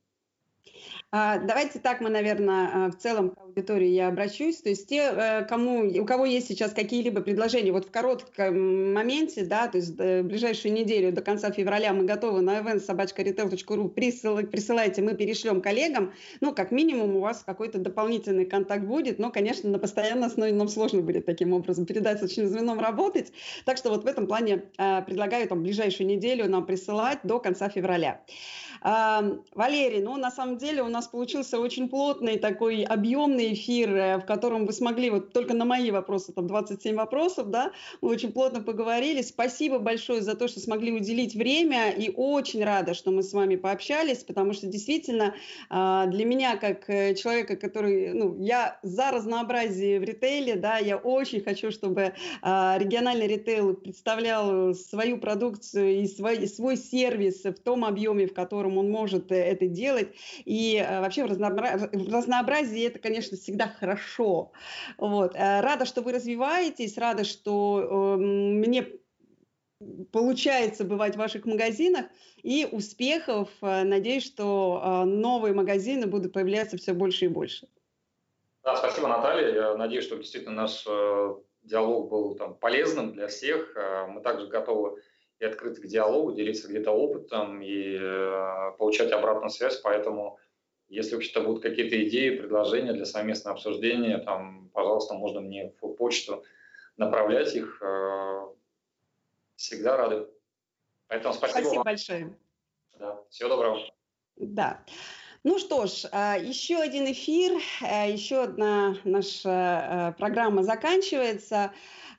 А, давайте так мы, наверное, а, в целом к аудитории я обращусь. То есть те, э, кому, у кого есть сейчас какие-либо предложения, вот в коротком моменте, да, то есть в ближайшую неделю до конца февраля мы готовы на eventsobachkaretail.ru присылайте, мы перешлем коллегам. Ну, как минимум у вас какой-то дополнительный контакт будет, но, конечно, на постоянной основе нам сложно будет таким образом передать очень звеном работать. Так что вот в этом плане э, предлагаю там ближайшую неделю нам присылать до конца февраля. Валерий, ну, на самом деле у нас получился очень плотный такой объемный эфир, э, в котором вы смогли вот только на мои вопросы, там 27 вопросов, да, мы очень плотно поговорили. Спасибо большое за то, что смогли уделить время и очень рада, что мы с вами пообщались, потому что действительно а, для меня, как э, человека, который, ну, я за разнообразие в ритейле, да, я очень хочу, чтобы а, региональный ритейл представлял свою продукцию и свой, свой сервис в том объеме, в котором которым он может э, это делать. И э, вообще в разнообразии это, конечно, всегда хорошо. Вот. Э, рада, что вы развиваетесь, рада, что эм, мне получается бывать в ваших магазинах. И успехов. Надеюсь, что новые магазины будут появляться все больше и больше. Да, спасибо, Наталья. Я надеюсь, что действительно наш диалог был там, полезным для всех. Мы также готовы и открыты к диалогу, делиться где-то опытом и э, получать обратную связь. Поэтому, если вообще-то будут какие-то идеи, предложения для совместного обсуждения, там, пожалуйста, можно мне в почту направлять их. Э, всегда рады. Поэтому спасибо, спасибо вам. большое. Да. Всего доброго. Да. Ну что ж, а, еще один эфир, э, еще одна наша э, программа заканчивается.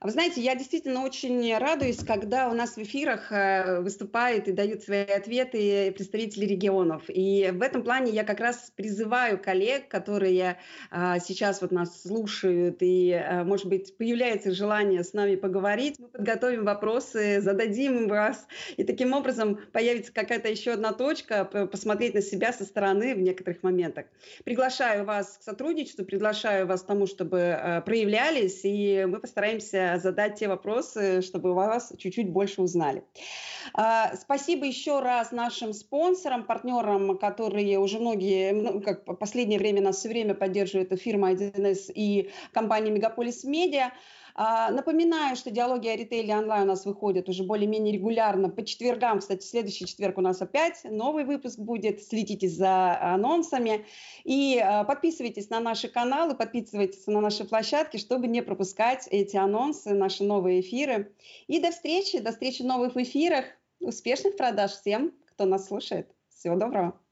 Вы знаете, я действительно очень радуюсь, когда у нас в эфирах э, выступают и дают свои ответы представители регионов. И в этом плане я как раз призываю коллег, которые а, сейчас вот нас слушают, и, э, может быть, появляется желание с нами поговорить, мы подготовим вопросы, зададим вас, и таким образом появится какая-то еще одна точка, посмотреть на себя со стороны в некоторых моментах. Приглашаю вас к сотрудничеству, приглашаю вас к тому, чтобы э, проявлялись, и мы постараемся задать те вопросы, чтобы вас чуть-чуть больше узнали. А, спасибо еще раз нашим спонсорам, партнерам, которые уже многие, ну, как последнее время нас все время поддерживают, это фирма 1С и компания Мегаполис Медиа. А, напоминаю, что диалоги о ритейле онлайн у нас выходят уже более-менее регулярно по четвергам. Кстати, следующий четверг у нас опять новый выпуск будет. Следите за анонсами. И а, подписывайтесь на наши каналы, подписывайтесь на наши площадки, чтобы не пропускать эти анонсы, наши новые эфиры. И до встречи, до встречи в новых эфирах. Успешных продаж всем, кто нас слушает. Всего доброго.